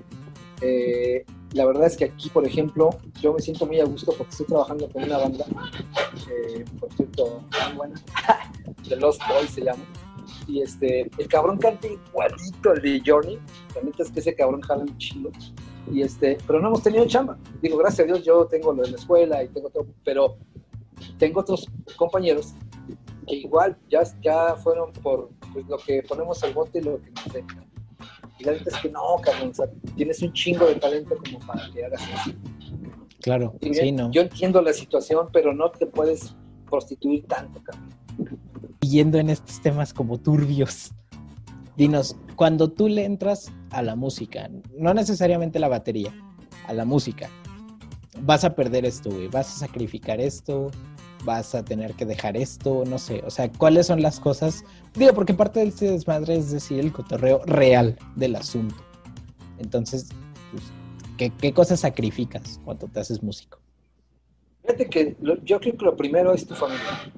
eh, la verdad es que aquí, por ejemplo, yo me siento muy a gusto porque estoy trabajando con una banda, eh, por cierto, muy buena, The Lost Boys se llama, y este, el cabrón canta igualito el de Journey, la neta es que ese cabrón jala un chingo, y este, pero no hemos tenido chamba, digo, gracias a Dios yo tengo lo de la escuela y tengo todo, pero tengo otros compañeros que igual ya, ya fueron por pues, lo que ponemos al bote y lo que nos dejan. Y la verdad es que no, cabrón, tienes un chingo de talento como para que hagas eso. Claro, sí, no. Yo entiendo la situación, pero no te puedes prostituir tanto, cabrón. Yendo en estos temas como turbios, dinos, cuando tú le entras a la música, no necesariamente la batería, a la música, vas a perder esto, güey, vas a sacrificar esto, vas a tener que dejar esto, no sé, o sea, cuáles son las cosas, digo, porque parte de este desmadre es decir el cotorreo real del asunto. Entonces, pues, ¿qué, cosas sacrificas cuando te haces músico? Fíjate que yo creo que lo primero es tu familia.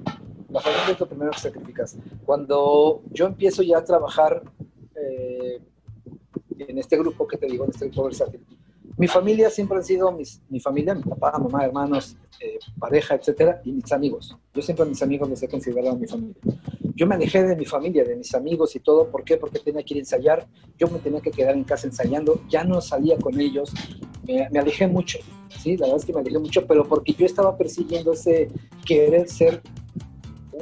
La familia es lo primero que sacrificas. Cuando yo empiezo ya a trabajar eh, en este grupo que te digo, en este grupo versátil, mi familia siempre han sido mis, mi familia, mi papá, mamá, hermanos, eh, pareja, etcétera, y mis amigos. Yo siempre a mis amigos los he considerado mi familia. Yo me alejé de mi familia, de mis amigos y todo. ¿Por qué? Porque tenía que ir a ensayar. Yo me tenía que quedar en casa ensayando. Ya no salía con ellos. Me, me alejé mucho. Sí, la verdad es que me alejé mucho, pero porque yo estaba persiguiendo ese querer ser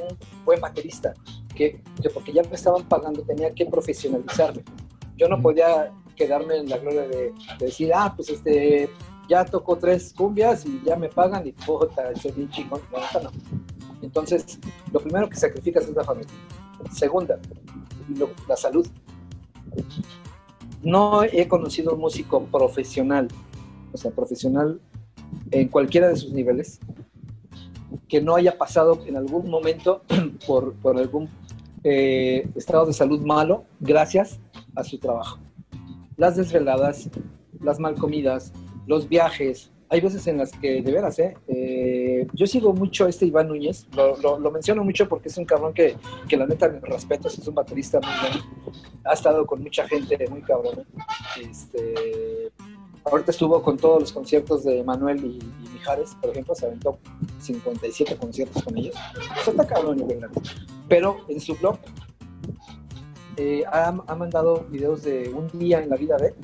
un buen baterista. Que, que porque ya me estaban pagando, tenía que profesionalizarme. Yo no podía quedarme en la gloria de, decir, ah, pues este, ya tocó tres cumbias y ya me pagan y puedo ser bien chingón. No, no. Entonces, lo primero que sacrificas es la familia. Segunda, la salud. No he conocido un músico profesional, o sea, profesional en cualquiera de sus niveles, que no haya pasado en algún momento por, por algún eh, estado de salud malo gracias a su trabajo las desveladas, las mal comidas, los viajes. Hay veces en las que, de veras, ¿eh? eh yo sigo mucho a este Iván Núñez, lo, lo, menciono mucho porque es un cabrón que, que la neta respeto, es un baterista muy bueno, ha estado con mucha gente muy cabrón. Este, ahorita estuvo con todos los conciertos de Manuel y, Mijares, por ejemplo, se aventó 57 conciertos con ellos. Eso está cabrón, Pero en su blog eh, ha, mandado videos de un día en la vida de él.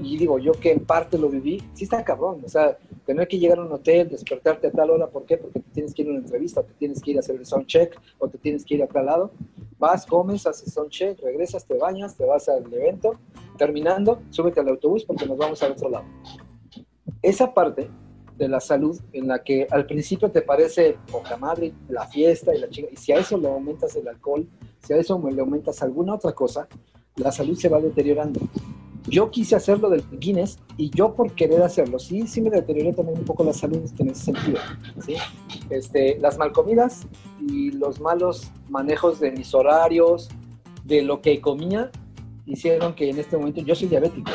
Y, digo, yo que en parte lo viví, sí está cabrón. O sea, tener que llegar a un hotel, despertarte a tal hora, ¿por qué? Porque te tienes que ir a una entrevista, o te tienes que ir a hacer el sound check, o te tienes que ir a tal lado. Vas, comes, haces sound check, regresas, te bañas, te vas al evento. Terminando, súbete al autobús porque nos vamos al otro lado. Esa parte de la salud en la que al principio te parece poca madre la fiesta y la chinga, y si a eso le aumentas el alcohol, si a eso le aumentas alguna otra cosa, la salud se va deteriorando. Yo quise hacerlo del Guinness y yo por querer hacerlo, sí, sí me deterioré también un poco la salud en ese sentido. ¿sí? Este, las malcomidas y los malos manejos de mis horarios, de lo que comía, hicieron que en este momento yo soy diabético.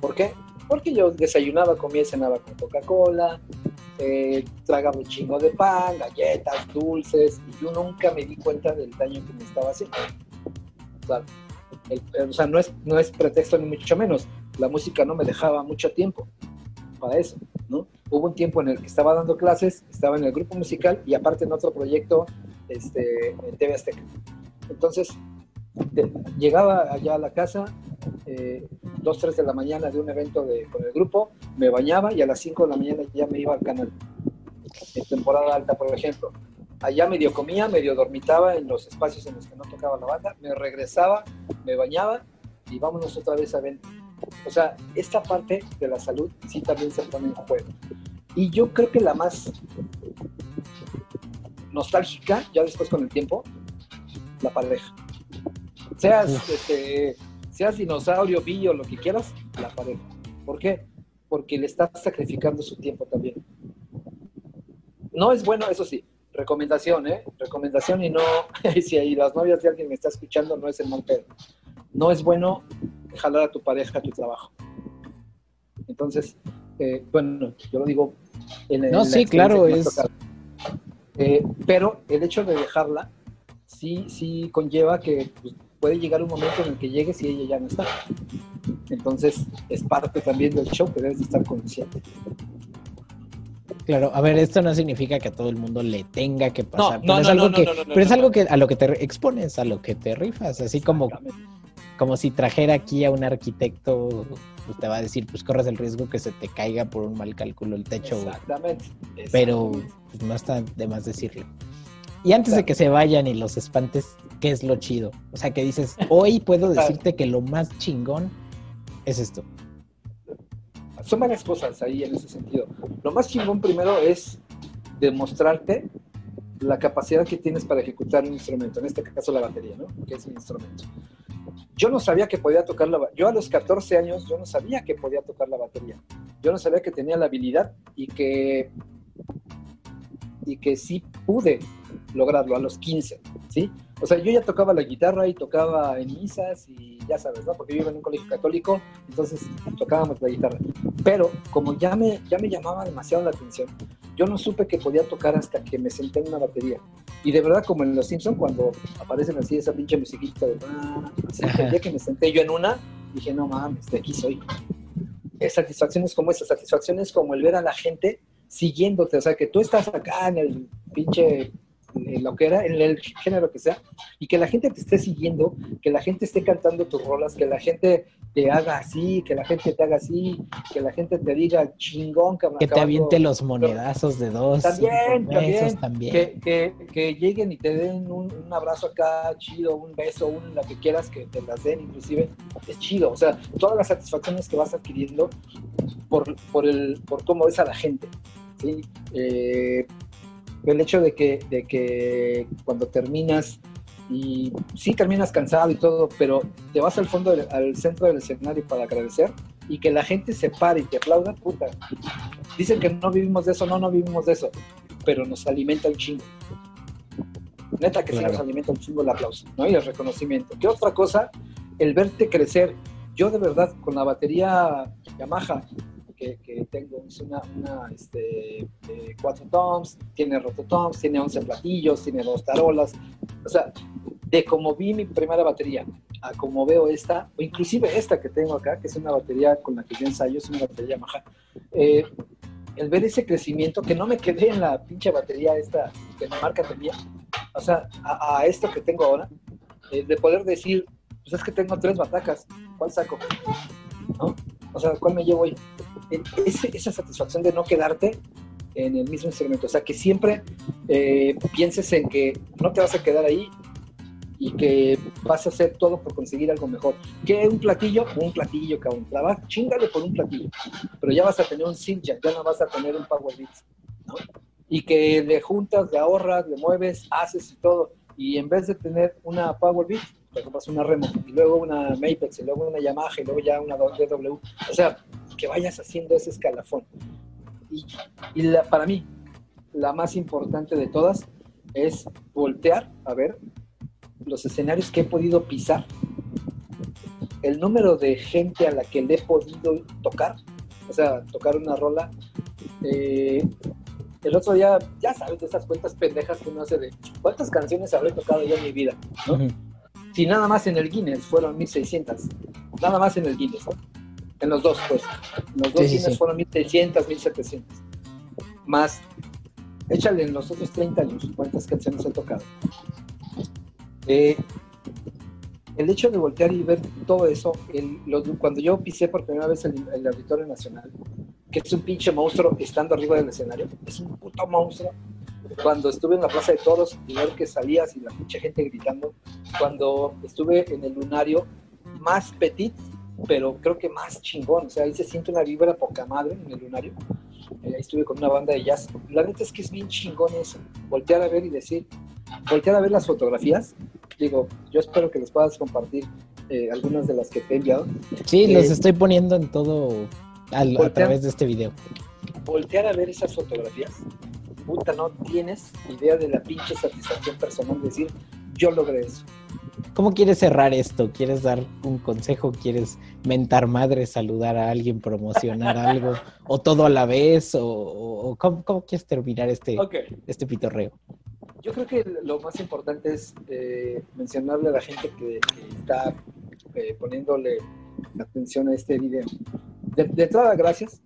¿Por qué? Porque yo desayunaba, comía cenaba con Coca-Cola, eh, tragaba un chingo de pan, galletas, dulces, y yo nunca me di cuenta del daño que me estaba haciendo. O sea, no, es, no es pretexto ni mucho menos. La música no me dejaba mucho tiempo para eso, ¿no? Hubo un tiempo en el que estaba dando clases, estaba en el grupo musical y aparte en otro proyecto este, en TV Azteca. Entonces, llegaba allá a la casa, eh, 2, 3 de la mañana de un evento de, con el grupo, me bañaba y a las 5 de la mañana ya me iba al canal. En temporada alta, por ejemplo. Allá medio comía, medio dormitaba en los espacios en los que no tocaba la banda, me regresaba, me bañaba y vámonos otra vez a evento. O sea, esta parte de la salud sí también se pone en juego. Y yo creo que la más nostálgica, ya después con el tiempo, la pareja. Seas, este, seas dinosaurio, pillo, lo que quieras, la pareja. ¿Por qué? Porque le estás sacrificando su tiempo también. No es bueno, eso sí, recomendación, ¿eh? Recomendación y no, si las novias de alguien me está escuchando, no es el mal pedo. No es bueno jalar a tu pareja a tu trabajo. Entonces, eh, bueno, yo lo digo en, No, sí, claro, es... Eh, pero el hecho de dejarla sí, sí conlleva que pues, puede llegar un momento en el que llegues y ella ya no está. Entonces, es parte también del show que debes de estar consciente. Claro, a ver, esto no significa que a todo el mundo le tenga que pasar. No, no, es algo que, pero es algo que a lo que te expones, a lo que te rifas, así como, como si trajera aquí a un arquitecto, pues te va a decir, pues corres el riesgo que se te caiga por un mal cálculo el techo. Exactamente. Pero pues, no está de más decirlo. Y antes de que se vayan y los espantes, ¿qué es lo chido? O sea, que dices, hoy puedo decirte que lo más chingón es esto. Son varias cosas ahí en ese sentido. Lo más chingón primero es demostrarte la capacidad que tienes para ejecutar un instrumento, en este caso la batería, ¿no? Que es mi instrumento. Yo no sabía que podía tocar la Yo a los 14 años, yo no sabía que podía tocar la batería. Yo no sabía que tenía la habilidad y que, y que sí pude lograrlo a los 15, ¿sí? O sea, yo ya tocaba la guitarra y tocaba en misas y ya sabes, ¿no? Porque vivo en un colegio católico, entonces tocábamos la guitarra. Pero como ya me, ya me llamaba demasiado la atención, yo no supe que podía tocar hasta que me senté en una batería. Y de verdad, como en Los Simpsons, cuando aparecen así esa pinche musiquita de... Ah, el día que me senté yo en una, dije, no mames, de aquí soy. satisfacciones como esas, satisfacciones como el ver a la gente siguiéndote, o sea, que tú estás acá en el pinche en lo que era, en el género que sea, y que la gente te esté siguiendo, que la gente esté cantando tus rolas, que la gente te haga así, que la gente te haga así, que la gente te diga chingón, cabrón. Que te aviente los monedazos de dos. También, también. Que, que, lleguen y te den un, abrazo acá chido, un beso, un, lo que quieras que te las den, inclusive. Es chido. O sea, todas las satisfacciones que vas adquiriendo por, por, el, por cómo ves a la gente. ¿Sí? Eh, el hecho de que, de que cuando terminas, y sí terminas cansado y todo, pero te vas al fondo, al centro del escenario para agradecer y que la gente se pare y te aplauda, puta. Dicen que no vivimos de eso, no, no vivimos de eso, pero nos alimenta un chingo. Neta que sí nos alimenta un chingo el aplauso, ¿no? Y el reconocimiento. ¿Qué otra cosa? El verte crecer. Yo de verdad, con la batería Yamaha, que, tengo es una, una este, cuatro toms, tiene rototoms, tiene 11 platillos, tiene dos tarolas. O sea, de como vi mi primera batería a como veo esta, o inclusive esta que tengo acá, que es una batería con la que yo ensayo, es una batería Yamaha, eh, el ver ese crecimiento, que no me quedé en la pinche batería esta que la marca tenía, o sea, a, esto que tengo ahora, eh, de poder decir, pues es que tengo tres batacas, ¿cuál saco? ¿No? O sea, ¿cuál me llevo hoy? Esa satisfacción de no quedarte en el mismo instrumento. O sea, que siempre eh, pienses en que no te vas a quedar ahí y que vas a hacer todo por conseguir algo mejor. Que un platillo, un platillo, cabrón. Trabaja, chingale por un platillo. Pero ya vas a tener un synth ya no vas a tener un Power Beat. ¿no? Y que le juntas, le ahorras, le mueves, haces y todo. Y en vez de tener una Power Beat, te compras una Remo, y luego una Mapex, y luego una Yamaha, y luego ya una DW. O sea, que vayas haciendo ese escalafón. Y, para mí, la más importante de todas es voltear a ver los escenarios que he podido pisar, el número de gente a la que le he podido tocar, o sea, tocar una rola. Eh, el otro día, ya sabes, de esas cuentas pendejas que uno hace de cuántas canciones habré tocado yo en mi vida, Si nada más en el Guinness fueron 1600, nada más en el Guinness, en los dos, pues. En los dos sí, fueron 1600, 1700. Más, échale en los otros 30 años cuántas canciones he tocado. Eh, el hecho de voltear y ver todo eso, el, cuando yo pisé por primera vez el, el, Auditorio Nacional, que es un pinche monstruo estando arriba del escenario, es un puto monstruo. Cuando estuve en la Plaza de Toros y ver que salías y la pinche gente gritando, cuando estuve en el lunario más petit, pero creo que más chingón, o sea, ahí se siente una vibra poca madre en el lunario. Eh, ahí estuve con una banda de jazz. La neta es que es bien chingón eso, voltear a ver y decir, voltear a ver las fotografías digo, yo espero que les puedas compartir eh, algunas de las que te he enviado. Sí, los estoy poniendo en todo a través de este video. Voltear a ver esas fotografías, puta, no tienes idea de la pinche satisfacción personal de decir, yo logré eso. ¿Cómo quieres cerrar esto? ¿Quieres dar un consejo? ¿Quieres mentar madre, saludar a alguien, promocionar algo? ¿O todo a la vez? ¿O, ¿cómo, quieres terminar este, este pitorreo? Yo creo que lo más importante es eh, mencionarle a la gente que, está eh, poniéndole atención a este video. De, entrada, gracias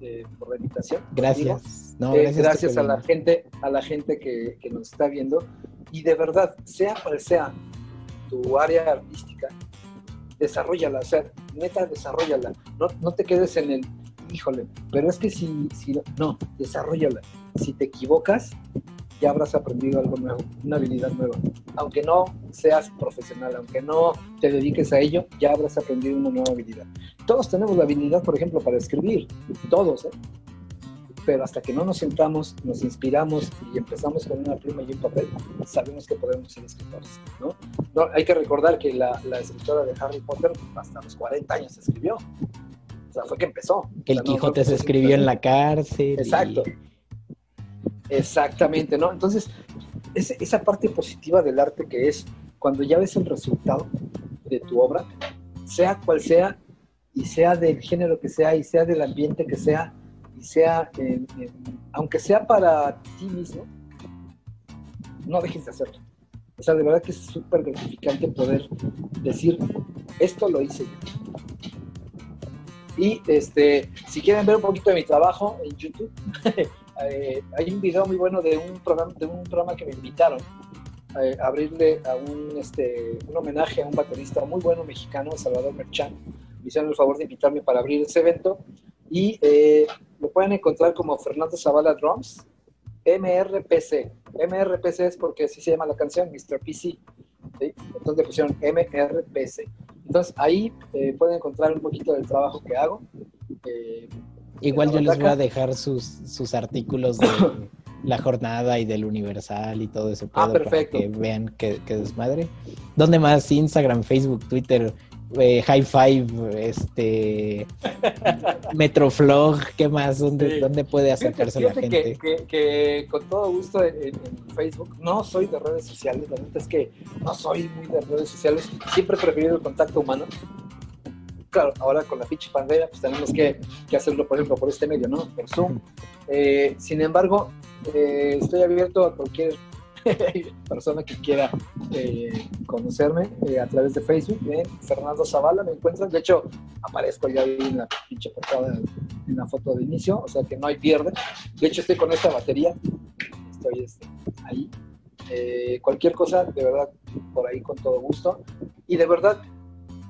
eh, por la invitación. Gracias. gracias, a la gente, a la gente que, que, nos está viendo. Y de verdad, sea cual sea tu área artística, desarrollala, o sea, neta, desarrollala. No, no te quedes en el, híjole, pero es que si, si no, desarrollala. Si te equivocas, ya habrás aprendido algo nuevo, una habilidad nueva. Aunque no seas profesional, aunque no te dediques a ello, ya habrás aprendido una nueva habilidad. Todos tenemos la habilidad, por ejemplo, para escribir, todos, ¿eh? Pero hasta que no nos sentamos, nos inspiramos y empezamos con una pluma y un papel, sabemos que podemos ser escritores. ¿no? hay que recordar que la, escritora de Harry Potter hasta los 40 años escribió. O sea, fue que empezó. Que el Quijote se escribió en la cárcel. Exacto. Exactamente, ¿no? Entonces, esa parte positiva del arte que es cuando ya ves el resultado de tu obra, sea cual sea, y sea del género que sea, y sea del ambiente que sea, y sea, aunque sea para ti mismo, no dejes de hacerlo. O sea, de verdad que es súper gratificante poder decir, esto lo hice Y este, si quieren ver un poquito de mi trabajo en YouTube, Eh, hay un video muy bueno de un programa, de un programa que me invitaron eh, a abrirle a un, este, un homenaje a un baterista muy bueno mexicano, Salvador Merchan. Me hicieron el favor de invitarme para abrir ese evento y eh, lo pueden encontrar como Fernando Zavala Drums, MRPC. MRPC es porque así se llama la canción, Mr. PC. Entonces le pusieron MRPC. Entonces ahí pueden encontrar un poquito del trabajo que hago. Igual yo les voy a dejar sus, sus artículos de la jornada y del Universal y todo eso. Ah, perfecto. Para que vean que desmadre. ¿Dónde más? Instagram, Facebook, Twitter, eh, High Five, este Metroflog, ¿qué más? ¿Dónde, ¿dónde puede acercarse la gente? Que, que, con todo gusto en, Facebook, no soy de redes sociales, la verdad es que no soy muy de redes sociales, siempre he preferido el contacto humano claro, ahora con la pinche pandemia, pues tenemos que, hacerlo, por ejemplo, por este medio, ¿no? Por Zoom. Eh, sin embargo, eh, estoy abierto a cualquier persona que quiera eh, conocerme a través de Facebook. Fernando Zavala me encuentran. De hecho, aparezco ya ahí en la pinche portada, en la foto de inicio, o sea que no hay pierde. De hecho, estoy con esta batería. Estoy este, ahí. cualquier cosa, de verdad, por ahí con todo gusto. Y de verdad,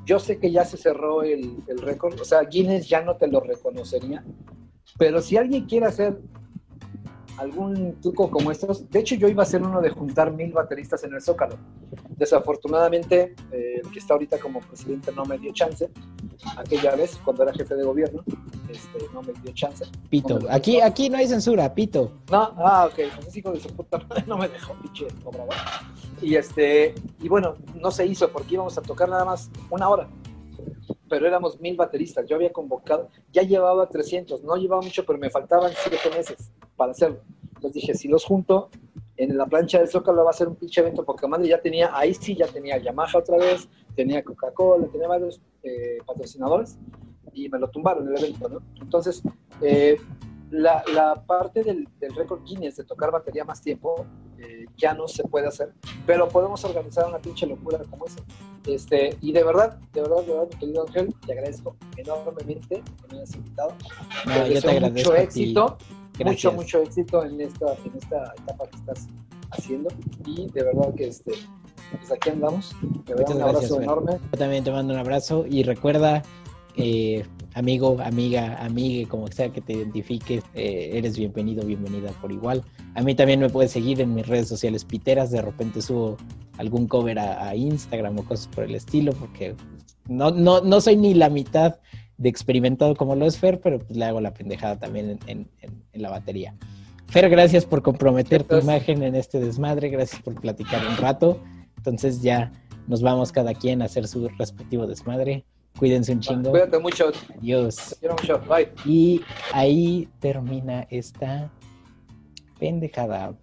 yo sé que ya se cerró el, récord, o sea, Guinness ya no te lo reconocería, pero si alguien quiere hacer algún truco como estos, de hecho yo iba a hacer uno de juntar mil bateristas en el Zócalo. Desafortunadamente, eh, el que está ahorita como presidente no me dio chance. Aquella vez, cuando era jefe de gobierno, este, no me dio chance. Pito, aquí, aquí no hay censura, Pito. No, ah, ok, pues hijo de su puta madre no me dejó, pinche. Y, este, y bueno, no se hizo porque íbamos a tocar nada más una hora. Pero éramos mil bateristas. Yo había convocado, ya llevaba 300, no llevaba mucho, pero me faltaban siete meses para hacerlo. Entonces dije, si los junto en la plancha del Zócalo va a ser un pinche evento porque madre ya tenía, ahí sí ya tenía Yamaha otra vez, tenía Coca-Cola, tenía varios eh, patrocinadores y me lo tumbaron el evento, ¿no? Entonces, eh, la, la, parte del, del récord Guinness de tocar batería más tiempo eh, ya no se puede hacer, pero podemos organizar una pinche locura como esa. Este, y de verdad, de verdad, de verdad, mi querido Ángel, te agradezco enormemente que me hayas invitado. No, yo te agradezco. Mucho éxito, mucho, mucho éxito en esta, en esta etapa que estás haciendo y de verdad que este, pues aquí andamos. Te doy un abrazo enorme. Yo también te mando un abrazo y recuerda, eh, amigo, amiga, amigue, como sea que te identifiques, eh, eres bienvenido, bienvenida por igual. A mí también me puedes seguir en mis redes sociales piteras, de repente subo algún cover a, Instagram o cosas por el estilo, porque no, no, no soy ni la mitad de experimentado como lo es Fer, pero pues le hago la pendejada también en, la batería. Fer, gracias por comprometer tu imagen en este desmadre, gracias por platicar un rato. Entonces ya nos vamos cada quien a hacer su respectivo desmadre. Cuídense un chingo. Cuídate mucho. Adiós. Quiero mucho. Bye. Y ahí termina esta pendejada.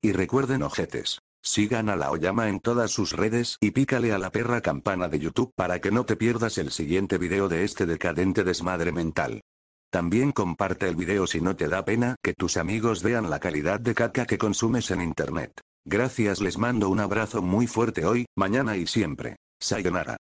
Y recuerden ojetes. Sigan a la Oyama en todas sus redes y pícale a la perra campana de YouTube para que no te pierdas el siguiente video de este decadente desmadre mental. También comparte el video si no te da pena que tus amigos vean la calidad de caca que consumes en internet. Gracias les mando un abrazo muy fuerte hoy, mañana y siempre. Sayonara.